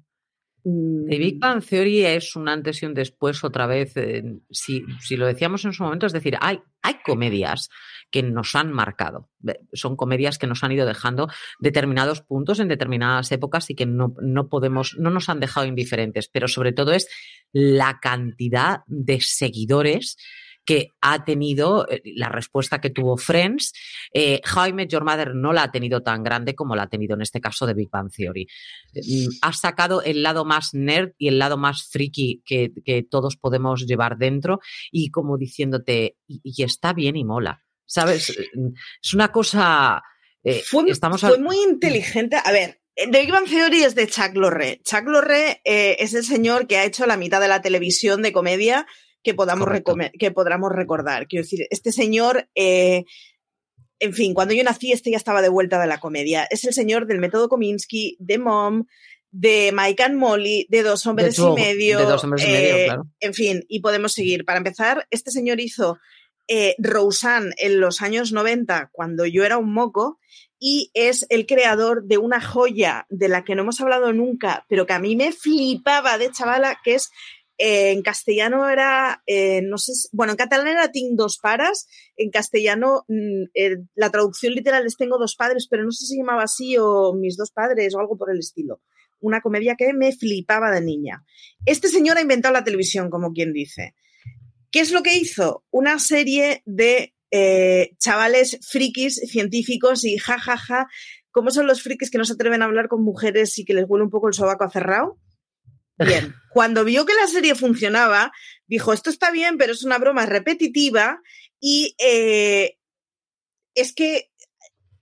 The Big Bang Theory es un antes y un después otra vez. Eh, si, si, lo decíamos en su momento, es decir, hay, hay comedias que nos han marcado. Son comedias que nos han ido dejando determinados puntos en determinadas épocas y que no, no podemos, no nos han dejado indiferentes. Pero sobre todo es la cantidad de seguidores que ha tenido, eh, la respuesta que tuvo Friends, eh, How I Met Your Mother no la ha tenido tan grande como la ha tenido en este caso de Big Bang Theory. Mm, ha sacado el lado más nerd y el lado más friki que, que todos podemos llevar dentro y como diciéndote, y, y, está bien y mola. ¿Sabes? Es una cosa... Eh, fue, estamos fue muy inteligente. A ver, The Big Bang Theory es de Chuck Lorre. Chuck Lorre eh, es el señor que ha hecho la mitad de la televisión de comedia que podamos, que podamos recordar. Quiero decir, este señor, eh, en fin, cuando yo nací, este ya estaba de vuelta de la comedia. Es el señor del método Kominsky, de Mom, de Mike and Molly, de Dos Hombres de y Medio. De dos hombres eh, y medio, claro. En fin, y podemos seguir. Para empezar, este señor hizo eh, Roseanne en los años 90, cuando yo era un moco, y es el creador de una joya de la que no hemos hablado nunca, pero que a mí me flipaba de chavala, que es eh, en castellano era, eh, no sé, bueno, en catalán era Ting dos paras, en castellano mm, la traducción literal es Tengo dos padres, pero no sé si se llamaba así o Mis dos padres o algo por el estilo. Una comedia que me flipaba de niña. Este señor ha inventado la televisión, como quien dice. ¿Qué es lo que hizo? Una serie de eh, chavales frikis científicos y jajaja. Ja, ja, ¿Cómo son los frikis que no se atreven a hablar con mujeres y que les huele un poco el sobaco cerrado? Bien, <laughs> cuando vio que la serie funcionaba, dijo, esto está bien, pero es una broma repetitiva y eh, es que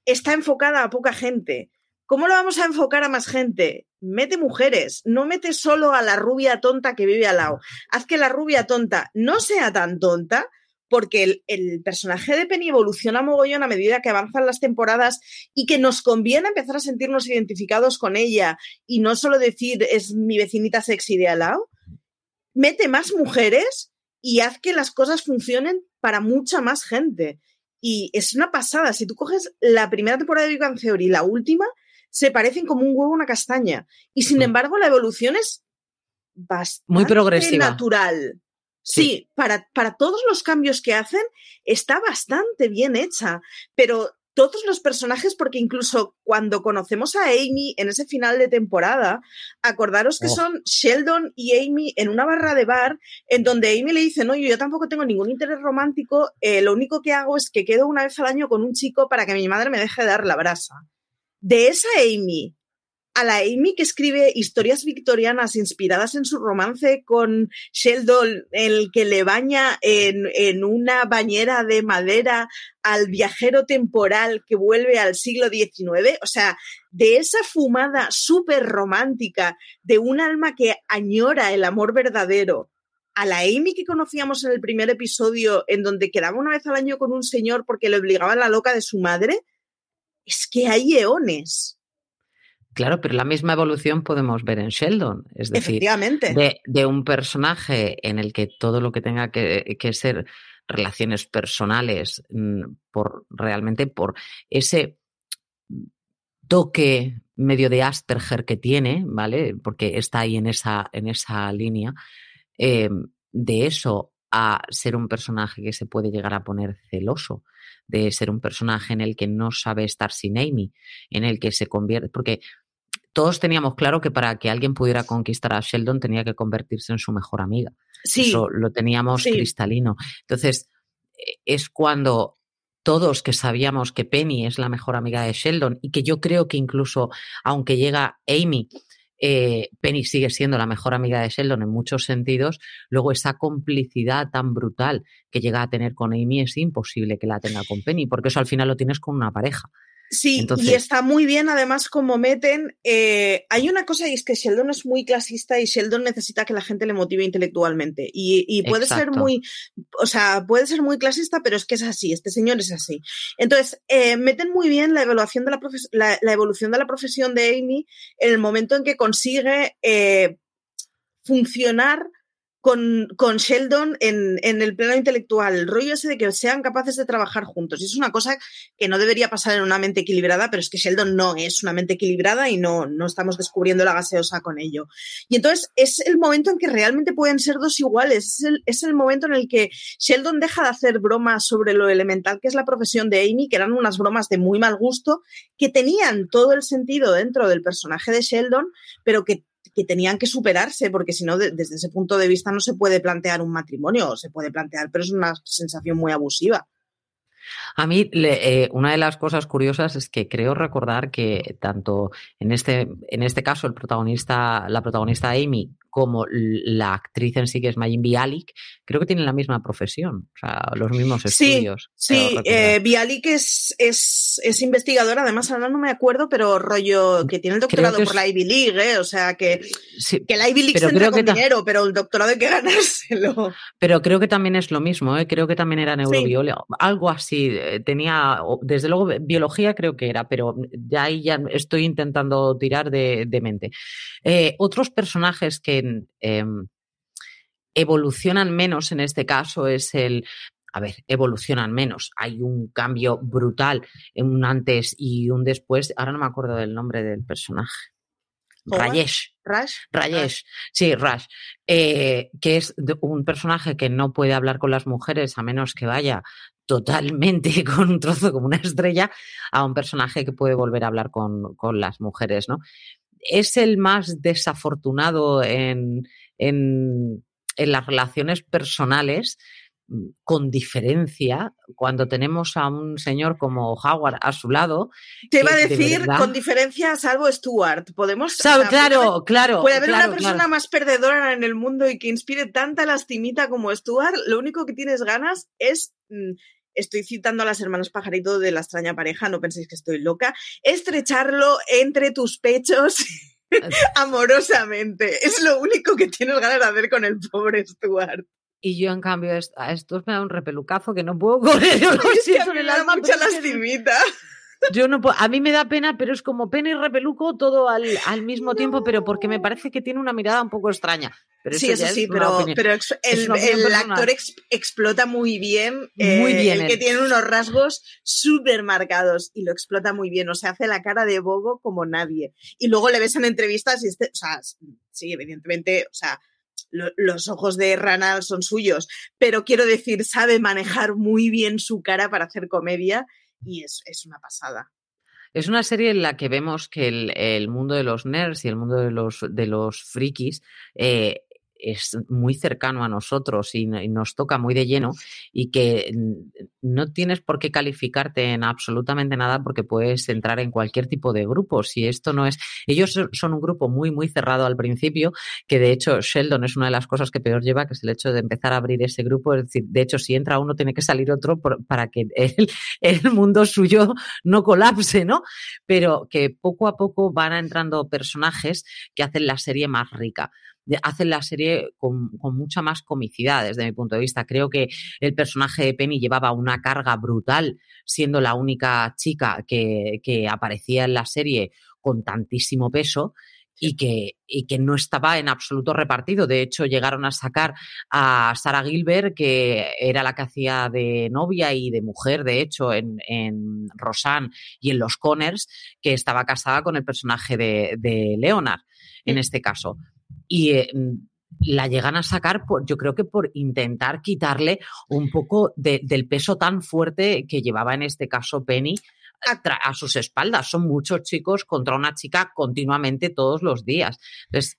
está enfocada a poca gente. ¿Cómo lo vamos a enfocar a más gente? Mete mujeres, no mete solo a la rubia tonta que vive al lado. Haz que la rubia tonta no sea tan tonta, porque el, el, personaje de Penny evoluciona mogollón a medida que avanzan las temporadas y que nos conviene empezar a sentirnos identificados con ella y no solo decir es mi vecinita sexy de al lado. Mete más mujeres y haz que las cosas funcionen para mucha más gente. Y es una pasada. Si tú coges la primera temporada de Big Bang Theory y la última, se parecen como un huevo a una castaña. Y sin embargo, la evolución es bastante Muy progresiva. natural. Sí, sí para, para, todos los cambios que hacen está bastante bien hecha, pero todos los personajes, porque incluso cuando conocemos a Amy en ese final de temporada, acordaros que oh. son Sheldon y Amy en una barra de bar en donde Amy le dice, no, yo, yo tampoco tengo ningún interés romántico, eh, lo único que hago es que quedo una vez al año con un chico para que mi madre me deje de dar la brasa. De esa Amy a la Amy que escribe historias victorianas inspiradas en su romance con Sheldon, el que le baña en, una bañera de madera al viajero temporal que vuelve al siglo XIX. O sea, de esa fumada súper romántica de un alma que añora el amor verdadero a la Amy que conocíamos en el primer episodio, en donde quedaba una vez al año con un señor porque le obligaba la loca de su madre, es que hay eones. Claro, pero la misma evolución podemos ver en Sheldon. Es decir, de, un personaje en el que todo lo que tenga que, que ser relaciones personales, mm, por realmente por ese toque medio de Asperger que tiene, ¿vale? Porque está ahí en esa, en esa línea, eh, de eso a ser un personaje que se puede llegar a poner celoso, de ser un personaje en el que no sabe estar sin Amy, en el que se convierte, porque todos teníamos claro que para que alguien pudiera conquistar a Sheldon tenía que convertirse en su mejor amiga. Sí. Eso lo teníamos cristalino. Entonces, e, es cuando todos que sabíamos que Penny es la mejor amiga de Sheldon y que yo creo que incluso aunque llega Amy, eh, Penny sigue siendo la mejor amiga de Sheldon en muchos sentidos, luego esa complicidad tan brutal que llega a tener con Amy es imposible que la tenga con Penny, porque eso al final lo tienes con una pareja. Sí, y está muy bien además como meten. Eh, hay una cosa y es que Sheldon es muy clasista y Sheldon necesita que la gente le motive intelectualmente. Y, puede ser muy, o sea, puede ser muy clasista, pero es que es así, este señor es así. Entonces, eh, meten muy bien la evaluación de la, la, evolución de la profesión de Amy en el momento en que consigue eh, funcionar con, con Sheldon en, en, el plano intelectual, el rollo ese de que sean capaces de trabajar juntos. Y es una cosa que no debería pasar en una mente equilibrada, pero es que Sheldon no es una mente equilibrada y no, no estamos descubriendo la gaseosa con ello. Y entonces es el momento en que realmente pueden ser dos iguales. Es el, es el momento en el que Sheldon deja de hacer bromas sobre lo elemental que es la profesión de Amy, que eran unas bromas de muy mal gusto, que tenían todo el sentido dentro del personaje de Sheldon, pero que que tenían que superarse, porque si no, desde ese punto de vista no se puede plantear un matrimonio, se puede plantear, pero es una sensación muy abusiva. A mí, eh, una de las cosas curiosas es que creo recordar que tanto en este, en este caso el protagonista, la protagonista Amy, como la actriz en sí, que es Mayim Bialik, creo que tienen la misma profesión, o sea, los mismos estudios. Sí, eh, Bialik es, es, es, investigadora, además ahora no me acuerdo, pero rollo que tiene el doctorado por la Ivy League, ¿eh? o sea, que, que la Ivy League se entra con dinero, pero el doctorado hay que <laughs> ganárselo. Pero creo que también es lo mismo, ¿eh? creo que también era neurobiólogo, algo así, eh, tenía, desde luego, biología creo que era, pero ya ahí ya estoy intentando tirar de, de mente. Eh, otros personajes que Em, evolucionan menos en este caso es el, a ver, evolucionan menos. Hay un cambio brutal, en un antes y un después. Ahora no me acuerdo del nombre del personaje. Rayesh. Rash. Rayesh. Sí, Rash. Eh, que es un personaje que no puede hablar con las mujeres a menos que vaya totalmente <laughs> con un trozo como una estrella a un personaje que puede volver a hablar con, con las mujeres, ¿no? Es el más desafortunado en, las relaciones personales, mm, con diferencia, cuando tenemos a un señor como Howard a su lado. Te iba a decir, con diferencia, salvo Stuart. Podemos. claro, claro. Puede haber una persona más perdedora en el mundo y que inspire tanta lastimita como Stuart. Lo único que tienes ganas es mm, estoy citando a las hermanas pajarito de la extraña pareja, no penséis que estoy loca, estrecharlo entre tus pechos <laughs> amorosamente. Es lo único que tienes ganas de hacer con el pobre Stuart. Y yo, en cambio, a estos me da un repelucazo que no puedo <laughs> correr. Yo lo me da mucha lastimita. Yo no a mí me da pena, pero es como pena y repeluco todo al, al mismo tiempo, pero porque me parece que tiene una mirada un poco extraña. Pero sí, eso, sí, pero, pero el, actor explota muy bien. Muy eh, bien. El que tiene unos rasgos súper marcados y lo explota muy bien. O sea, hace la cara de bobo como nadie. Y luego le ves en entrevistas y este, o sea, sí, evidentemente, o sea, los ojos de Ranal son suyos, pero quiero decir, sabe manejar muy bien su cara para hacer comedia y es, es una pasada. Es una serie en la que vemos que el, el, mundo de los nerds y el mundo de los, de los frikis eh, es muy cercano a nosotros y, nos toca muy de lleno y que no tienes por qué calificarte en absolutamente nada porque puedes entrar en cualquier tipo de grupo. Si esto no es, ellos son un grupo muy, muy cerrado al principio, que de hecho Sheldon es una de las cosas que peor lleva, que es el hecho de empezar a abrir ese grupo. Es decir, de hecho, si entra uno, tiene que salir otro para que el, <laughs> el mundo suyo no colapse, ¿no? Pero que poco a poco van entrando personajes que hacen la serie más rica. Hacen la serie con, mucha más comicidad desde mi punto de vista. Creo que el personaje de Penny llevaba una carga brutal, siendo la única chica que, que aparecía en la serie con tantísimo peso y que, y que no estaba en absoluto repartido. De hecho, llegaron a sacar a Sarah Gilbert, que era la que hacía de novia y de mujer, de hecho, en, en Rosanne y en Los Conners, que estaba casada con el personaje de, de Leonard, en este caso. Y eh, la llegan a sacar, por, yo creo que por intentar quitarle un poco del peso tan fuerte que llevaba en este caso Penny a, sus espaldas. Son muchos chicos contra una chica continuamente todos los días. Entonces,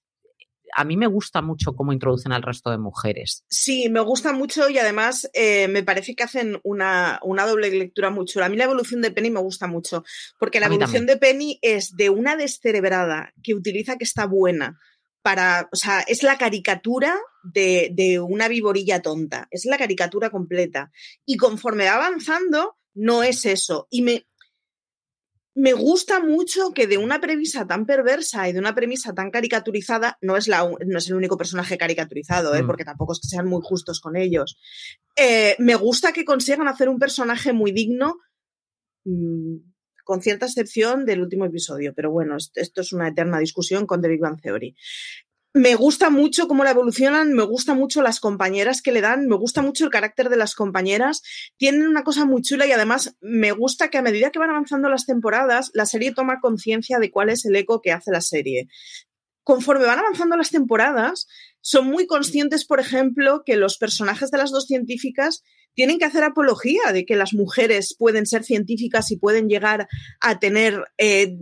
a mí me gusta mucho cómo introducen al resto de mujeres. Sí, me gusta mucho y además eh, me parece que hacen una, doble lectura muy chula. A mí la evolución de Penny me gusta mucho, porque la evolución de Penny es de una descerebrada que utiliza que está buena para, o sea, es la caricatura de, de una viborilla tonta, es la caricatura completa. Y conforme va avanzando, no es eso. Y me, me gusta mucho que de una premisa tan perversa y de una premisa tan caricaturizada, no es, la, no es el único personaje caricaturizado, ¿eh? mm. porque tampoco es que sean muy justos con ellos. Eh, me gusta que consigan hacer un personaje muy digno, mm, con cierta excepción del último episodio, pero bueno, esto es una eterna discusión con The Big Bang Theory me gusta mucho cómo la evolucionan, me gusta mucho las compañeras que le dan, me gusta mucho el carácter de las compañeras. Tienen una cosa muy chula y además me gusta que a medida que van avanzando las temporadas, la serie toma conciencia de cuál es el eco que hace la serie. Conforme van avanzando las temporadas, son muy conscientes, por ejemplo, que los personajes de las dos científicas tienen que hacer apología de que las mujeres pueden ser científicas y pueden llegar a tener eh,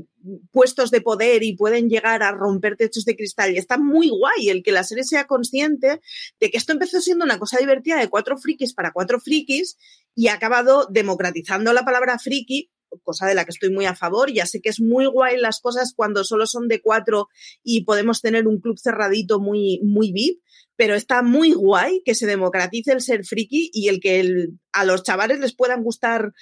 puestos de poder y pueden llegar a romper techos de cristal. Y está muy guay el que la serie sea consciente de que esto empezó siendo una cosa divertida de cuatro frikis para cuatro frikis y ha acabado democratizando la palabra friki cosa de la que estoy muy a favor. Ya sé que es muy guay las cosas cuando solo son de cuatro y podemos tener un club cerradito muy, muy VIP, pero está muy guay que se democratice el ser friki y el que a los chavales les puedan gustar,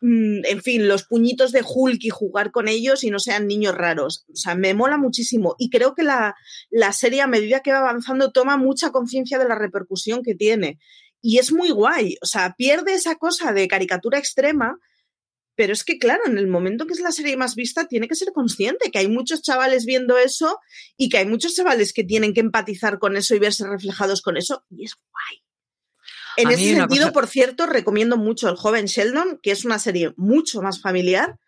mm, en fin, los puñitos de Hulk y jugar con ellos y no sean niños raros. O sea, me mola muchísimo y creo que la, la serie a medida que va avanzando toma mucha conciencia de la repercusión que tiene. Y es muy guay, o sea, pierde esa cosa de caricatura extrema, pero es que, claro, en el momento que es la serie más vista, tiene que ser consciente que hay muchos chavales viendo eso y que hay muchos chavales que tienen que empatizar con eso y verse reflejados con eso. Y es guay. En ese sentido, por cierto, recomiendo mucho El joven Sheldon, que es una serie mucho más familiar,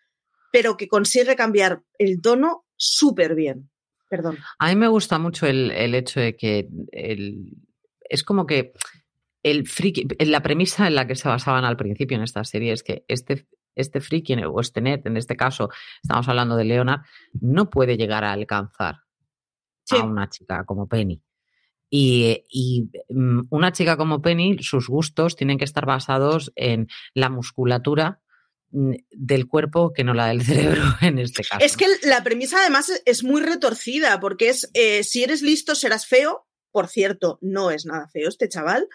pero que consigue cambiar el tono súper bien. Perdón. A mí me gusta mucho el, hecho de que es como que el friki, la premisa en la que se basaban al principio en esta serie es que este este friki o este net, en este caso estamos hablando de Leonard, no puede llegar a alcanzar a una chica como Penny. Y, mm, una chica como Penny, sus gustos tienen que estar basados en la musculatura mm, del cuerpo que no la del <laughs> cerebro en este caso. Es que la premisa además es muy retorcida porque es eh, si eres listo serás feo, por cierto, no es nada feo este chaval,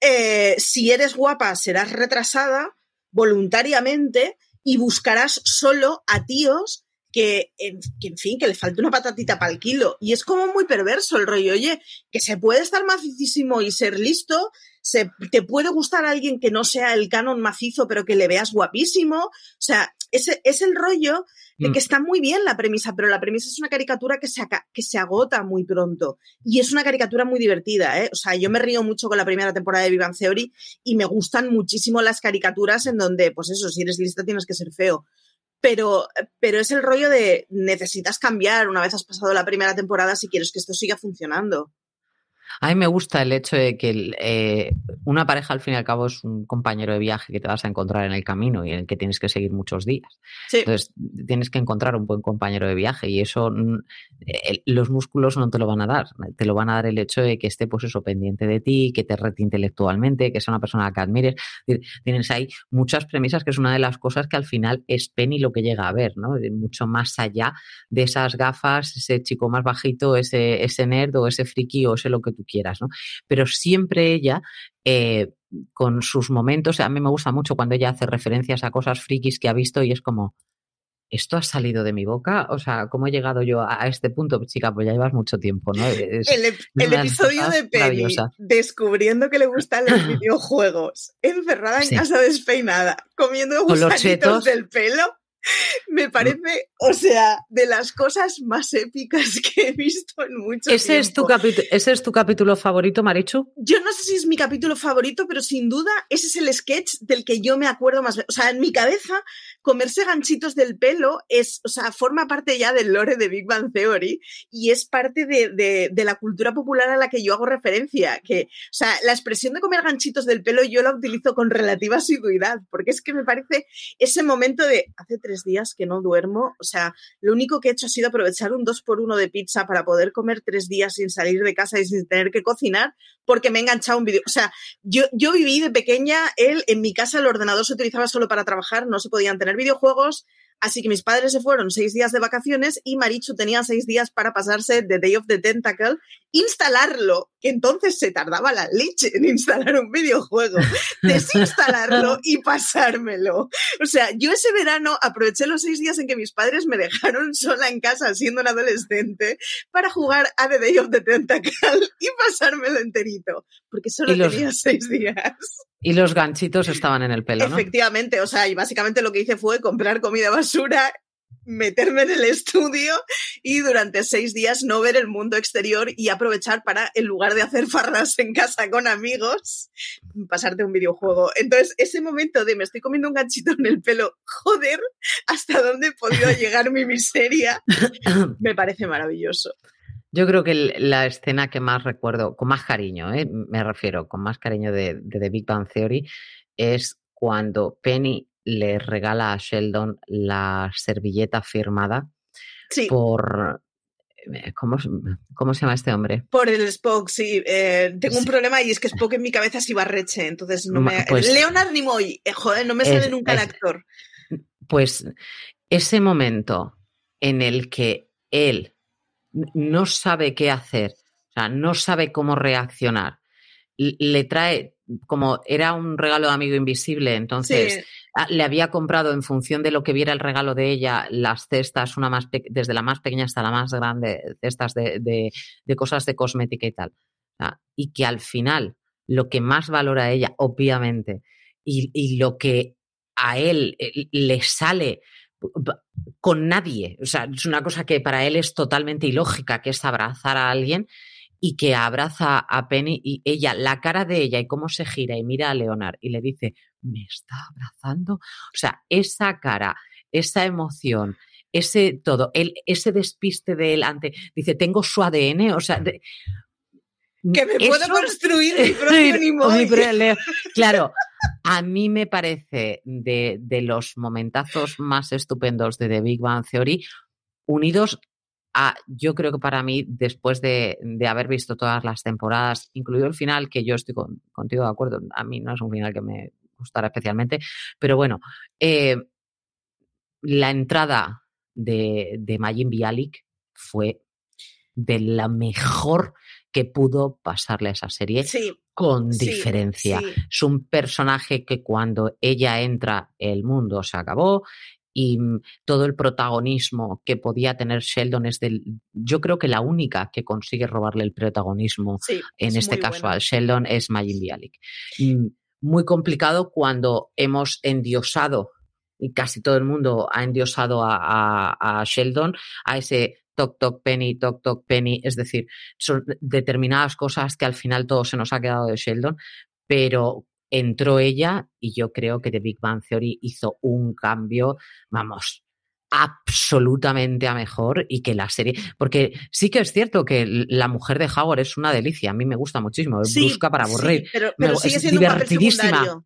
eh, si eres guapa serás retrasada voluntariamente y buscarás solo a tíos que en, fin, que le falta una patatita para el kilo. Y es como muy perverso el rollo, oye, que se puede estar macicísimo y ser listo, se, te puede gustar alguien que no sea el canon macizo, pero que le veas guapísimo. O sea, ese es el rollo. Que está muy bien la premisa, pero la premisa es una caricatura que se, que se agota muy pronto. Y es una caricatura muy divertida, ¿eh? O sea, yo me río mucho con la primera temporada de Vivan Theory y me gustan muchísimo las caricaturas en donde, pues eso, si eres lista tienes que ser feo. Pero, pero es el rollo de necesitas cambiar una vez has pasado la primera temporada si quieres que esto siga funcionando. A mí me gusta el hecho de que eh, una pareja al fin y al cabo es un compañero de viaje que te vas a encontrar en el camino y en el que tienes que seguir muchos días. Entonces tienes que encontrar un buen compañero de viaje y eso los músculos no te lo van a dar. Te lo van a dar el hecho de que esté pues eso pendiente de ti, que te rete intelectualmente, que sea una persona que admires. Tienes ahí muchas premisas que es una de las cosas que al final es Penny lo que llega a ver, ¿no? Mucho más allá de esas gafas, ese chico más bajito, ese, ese nerd o ese friki o ese lo que tú quieras, ¿no? Pero siempre ella, eh, con sus momentos, a mí me gusta mucho cuando ella hace referencias a cosas frikis que ha visto y es como, esto ha salido de mi boca, o sea, ¿cómo he llegado yo a este punto? Chica, pues ya llevas mucho tiempo, ¿no? el, episodio de Penny descubriendo que le gustan los <laughs> videojuegos, encerrada en casa despeinada, comiendo gusanitos del pelo <laughs> me parece, o sea, de las cosas más épicas <laughs> que he visto en mucho ¿Ese tiempo. Es tu ¿Ese es tu capítulo favorito, Marichu? Yo no sé si es mi capítulo favorito, pero sin duda ese es el sketch del que yo me acuerdo más. O sea, en mi cabeza, comerse ganchitos del pelo es, o sea, forma parte ya del lore de Big Bang Theory y es parte de, de la cultura popular a la que yo hago referencia. Que, o sea, la expresión de comer ganchitos del pelo yo la utilizo con relativa asiduidad, porque es que me parece ese momento de hace tres días que no duermo. O sea, lo único que he hecho ha sido aprovechar un 2 por 1 de pizza para poder comer tres días sin salir de casa y sin tener que cocinar, porque me he enganchado un vídeo. O sea, yo, yo viví de pequeña, él en mi casa el ordenador se utilizaba solo para trabajar, no se podían tener videojuegos. Así que mis padres se fueron seis días de vacaciones y Marichu tenía seis días para pasarse The Day of the Tentacle, instalarlo, que entonces se tardaba la leche en instalar un videojuego, <laughs> desinstalarlo y pasármelo. O sea, yo ese verano aproveché los seis días en que mis padres me dejaron sola en casa siendo un adolescente para jugar a The Day of the Tentacle y pasármelo enterito, porque solo tenía seis días. Y los ganchitos estaban en el pelo, ¿no? Efectivamente, o sea, y básicamente lo que hice fue comprar comida basura, meterme en el estudio y durante seis días no ver el mundo exterior y aprovechar para, en lugar de hacer farras en casa con amigos, pasarte un videojuego. Entonces, ese momento de me estoy comiendo un ganchito en el pelo, joder, hasta dónde he podido llegar mi miseria, <coughs> me parece maravilloso. Yo creo que la escena que más recuerdo, con más cariño, ¿eh? me refiero, con más cariño de, de, The Big Bang Theory, es cuando Penny le regala a Sheldon la servilleta firmada sí. por... eh, ¿Cómo, ¿Cómo, se llama este hombre? Por el Spock, sí. Eh, tengo un problema y es que Spock en mi cabeza es Ibarreche, entonces no me... Pues, Leonard Nimoy, eh, joder, no me sale es, nunca el es, actor. Pues ese momento en el que él no sabe qué hacer, o sea, no sabe cómo reaccionar. Le trae, como era un regalo de amigo invisible, entonces Sí. le había comprado en función de lo que viera el regalo de ella, las cestas, una más desde la más pequeña hasta la más grande, cestas de, de- de cosas de cosmética y tal. Sea, y que al final lo que más valora ella, obviamente, y, y lo que a él eh, le sale con nadie. O sea, es una cosa que para él es totalmente ilógica, que es abrazar a alguien y que abraza a Penny y ella, la cara de ella y cómo se gira y mira a Leonard y le dice, me está abrazando. O sea, esa cara, esa emoción, ese todo, el, ese despiste de él ante, dice, tengo su ADN, o sea, de, Que me puedo construir mi <laughs> propio Nimoy. Claro, a mí me parece de, de los momentazos más estupendos de The Big Bang Theory, unidos a, yo creo que para mí, después de, de haber visto todas las temporadas, incluido el final, que yo estoy con- contigo de acuerdo, a mí no es un final que me gustara especialmente, pero bueno, eh, la entrada de, de Majin Bialik fue de la mejor que pudo pasarle a esa serie Sí, con diferencia. sí. Es un personaje que cuando ella entra, el mundo se acabó y mm, todo el protagonismo que podía tener Sheldon es del. Yo creo que la única que consigue robarle el protagonismo en es este caso bueno. al Sheldon es Majin Bialik. Mm, Muy complicado cuando hemos endiosado, y casi todo el mundo ha endiosado a, a- a Sheldon, a ese toc toc penny, toc toc penny, es decir, son determinadas cosas que al final todo se nos ha quedado de Sheldon, pero entró ella y yo creo que The Big Bang Theory hizo un cambio, vamos, absolutamente a mejor y que la serie, porque sí que es cierto que la mujer de Howard es una delicia, a mí me gusta muchísimo, Sí, brusca para sí, aburrir, pero, me sigue es siendo un papel divertidísima.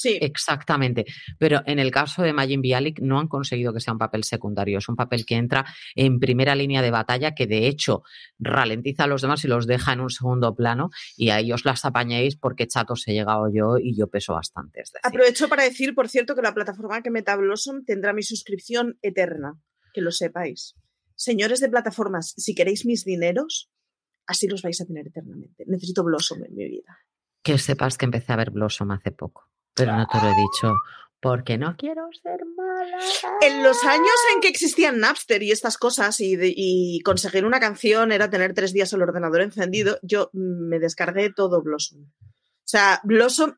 Sí, Exactamente. Pero en el caso de Majin Bialik no han conseguido que sea un papel secundario. Es un papel que entra en primera línea de batalla, que de hecho ralentiza a los demás y los deja en un segundo plano. Y a ellos las apañéis porque chatos he llegado yo y yo peso bastante. Es decir, aprovecho para decir, por cierto, que la plataforma que Meta Blossom tendrá mi suscripción eterna, que lo sepáis. Señores de plataformas, si queréis mis dineros, así los vais a tener eternamente. Necesito Blossom en mi vida. que sepas que empecé a ver Blossom hace poco. Pero no te lo he dicho Porque no quiero ser mala. En los años en que existían Napster y estas cosas y, de- y conseguir una canción era tener tres días el ordenador encendido, yo me descargué todo Blossom. O sea, Blossom,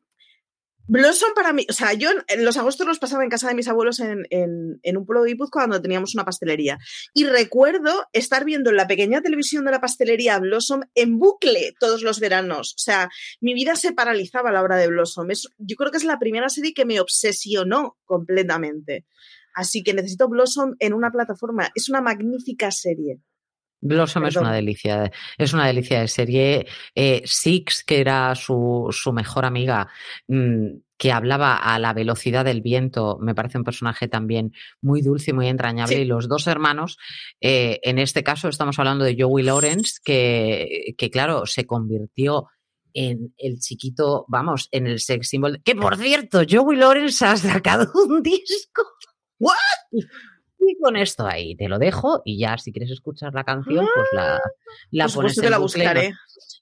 Blossom para mí, o sea, yo los agostos los pasaba en casa de mis abuelos en, en- en un pueblo de Guipúzcoa cuando teníamos una pastelería. Y recuerdo estar viendo en la pequeña televisión de la pastelería Blossom en bucle todos los veranos. O sea, mi vida se paralizaba a la hora de Blossom. Yo creo que es la primera serie que me obsesionó completamente. Así que necesito Blossom en una plataforma. Es una magnífica serie. Blossom es una delicia, de- es una delicia de serie. Eh, Six, que era su, su mejor amiga, mm, que hablaba a la velocidad del viento, me parece un personaje también muy dulce y muy entrañable. Sí. Y los dos hermanos, eh, en este caso estamos hablando de Joey Lawrence, que, que claro, se convirtió en el chiquito, vamos, en el sex symbol. Que por cierto, Joey Lawrence ha sacado <laughs> un disco. ¿What? Y con esto ahí te lo dejo y ya si quieres escuchar la canción, pues la, la Por pones supuesto en que la buscaré. no-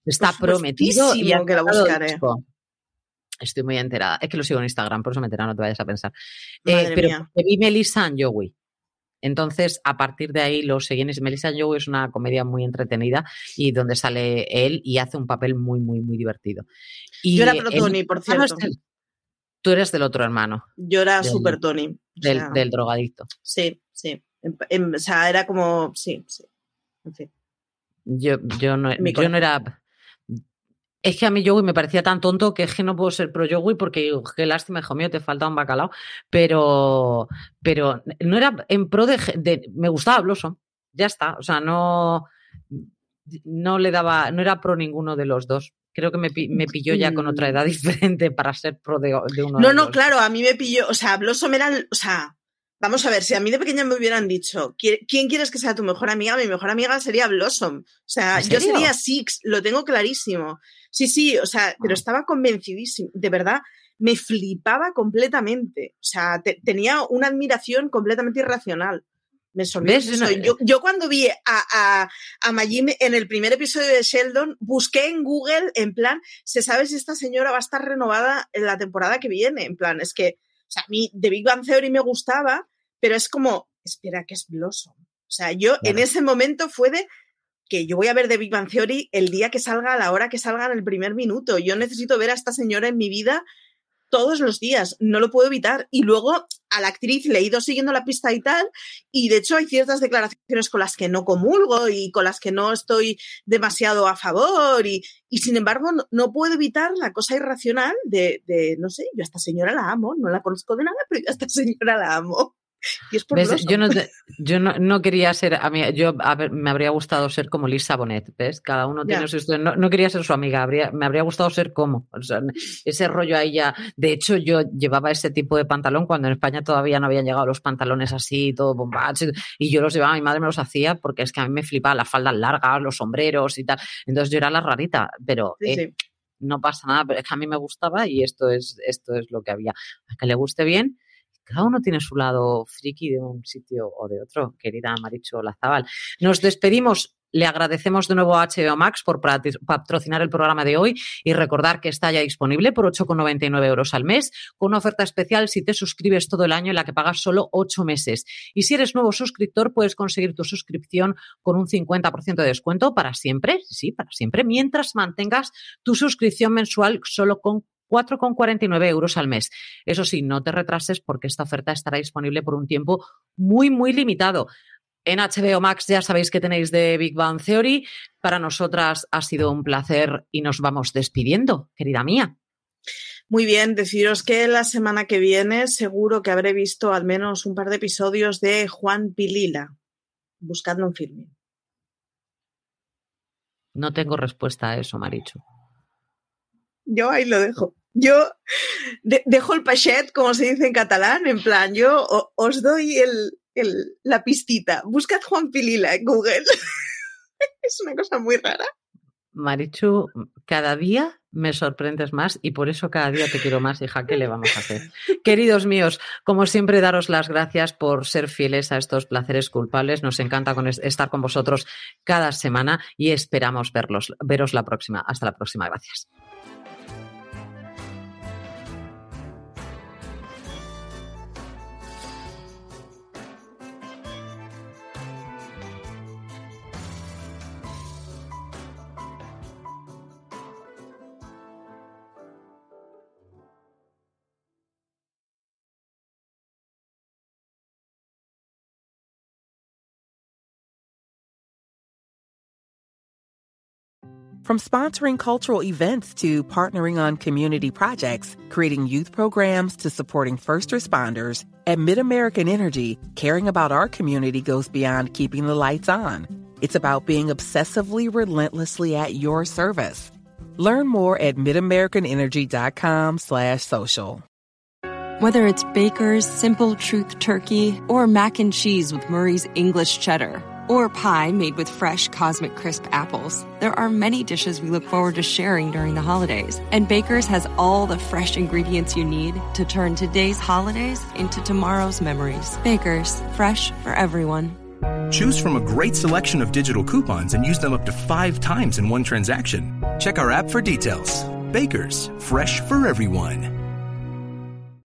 Está prometido y que la buscaré. Estoy muy enterada. Es que lo sigo en Instagram, por eso me he enterado, no te vayas a pensar. Eh, pero vi Melissa and Joey. Entonces, a partir de ahí lo seguí. en- Melissa and Joey es una comedia muy entretenida y donde sale él y hace un papel muy, muy, muy divertido. Y Yo era pro Tony, por hermano cierto. Tú eres del otro hermano, Yo era Del- super Tony. o del, sea, del drogadicto. Sí, sí. En- en- o sea, era como. Sí, sí. En fin. Yo, yo, no, yo no era. Es que a mí Joey me parecía tan tonto que es que no puedo ser pro Joey porque qué lástima, hijo mío, te falta un bacalao. Pero, pero no era en pro de, Me gustaba Blossom, ya está. O sea, no. No le daba. No era pro ninguno de los dos. Creo que me, me pilló ya con otra Mm. edad <laughs> diferente para ser pro de, de uno No, de no, los claro, a mí me pilló. O sea, Blossom era. O sea, vamos a ver, si a mí de pequeña me hubieran dicho, "¿Qui- ¿quién quieres que sea tu mejor amiga? Mi mejor amiga sería Blossom. O sea, ¿En yo sería Six, lo tengo clarísimo. Sí, sí, o sea, pero estaba convencidísimo. De verdad, me flipaba completamente. O sea, te- tenía una admiración completamente irracional. Me sorprendió. Yo, yo cuando vi a, a, a Majim en el primer episodio de Sheldon, busqué en Google, en plan, ¿se sabe si esta señora va a estar renovada en la temporada que viene? En plan, es que, o sea, a mí The Big Bang Theory me gustaba, pero es como, espera, que es Blossom. O sea, yo en ese momento fue de que yo voy a ver The Big Bang Theory el día que salga, a la hora que salga en el primer minuto. Yo necesito ver a esta señora en mi vida todos los días, no lo puedo evitar. Y luego a la actriz le he ido siguiendo la pista y tal, y de hecho hay ciertas declaraciones con las que no comulgo y con las que no estoy demasiado a favor, y, y sin embargo no, no puedo evitar la cosa irracional de, de, no sé, yo a esta señora la amo, no la conozco de nada, pero yo a esta <laughs> señora la amo. Y es por ¿Ves? Blossom. Yo, no, te- yo no, no quería ser, a mí, yo a ver, me habría gustado ser como Lisa Bonet, ¿ves? Cada uno tiene su historia. No, no quería ser su amiga, habría, me habría gustado ser como. O sea, ese rollo ahí ya. De hecho, yo llevaba ese tipo de pantalón cuando en España todavía no habían llegado los pantalones así, todo bombacho. Y yo los llevaba, mi madre me los hacía porque es que a mí me flipaba las faldas largas, los sombreros y tal. Entonces yo era la rarita, pero Sí, eh, sí. no pasa nada, pero es que a mí me gustaba y esto es, esto es lo que había. A que le guste bien, cada uno tiene su lado friki de un sitio o de otro, querida Maricho Lazabal. Nos despedimos. Le agradecemos de nuevo a HBO Max por patrocinar- patrocinar el programa de hoy y recordar que está ya disponible por 8,99 euros al mes, con una oferta especial si te suscribes todo el año en la que pagas solo 8 meses. Y si eres nuevo suscriptor, puedes conseguir tu suscripción con un 50% de descuento para siempre, sí, para siempre, mientras mantengas tu suscripción mensual solo con 4,49 euros al mes. Eso sí, no te retrases porque esta oferta estará disponible por un tiempo muy, muy limitado. En HBO Max ya sabéis que tenéis de Big Bang Theory. Para nosotras ha sido un placer y nos vamos despidiendo, querida mía. Muy bien, deciros que la semana que viene seguro que habré visto al menos un par de episodios de Juan Pilila. Buscadlo en Filmin. No tengo respuesta a eso, Marichu. Yo ahí lo dejo. Yo de- dejo el pachet, como se dice en catalán, en plan, yo o- os doy el, el- la pistita. Buscad Juan Pilila en Google. <laughs> es una cosa muy rara. Marichu, cada día me sorprendes más y por eso cada día te quiero más, hija. ¿Qué le vamos a hacer? <laughs> Queridos míos, como siempre, daros las gracias por ser fieles a estos placeres culpables. Nos encanta con estar con vosotros cada semana y esperamos verlos, veros la próxima. Hasta la próxima. Gracias. From sponsoring cultural events to partnering on community projects, creating youth programs to supporting first responders, at MidAmerican Energy, caring about our community goes beyond keeping the lights on. It's about being obsessively relentlessly at your service. Learn more at midamericanenergy.com slash social. Whether it's Baker's Simple Truth Turkey or mac and cheese with Murray's English Cheddar or pie made with fresh Cosmic Crisp apples, there are many dishes we look forward to sharing during the holidays. And Baker's has all the fresh ingredients you need to turn today's holidays into tomorrow's memories. Baker's, fresh for everyone. Choose from a great selection of digital coupons and use them up to five times in one transaction. Check our app for details. Baker's, fresh for everyone.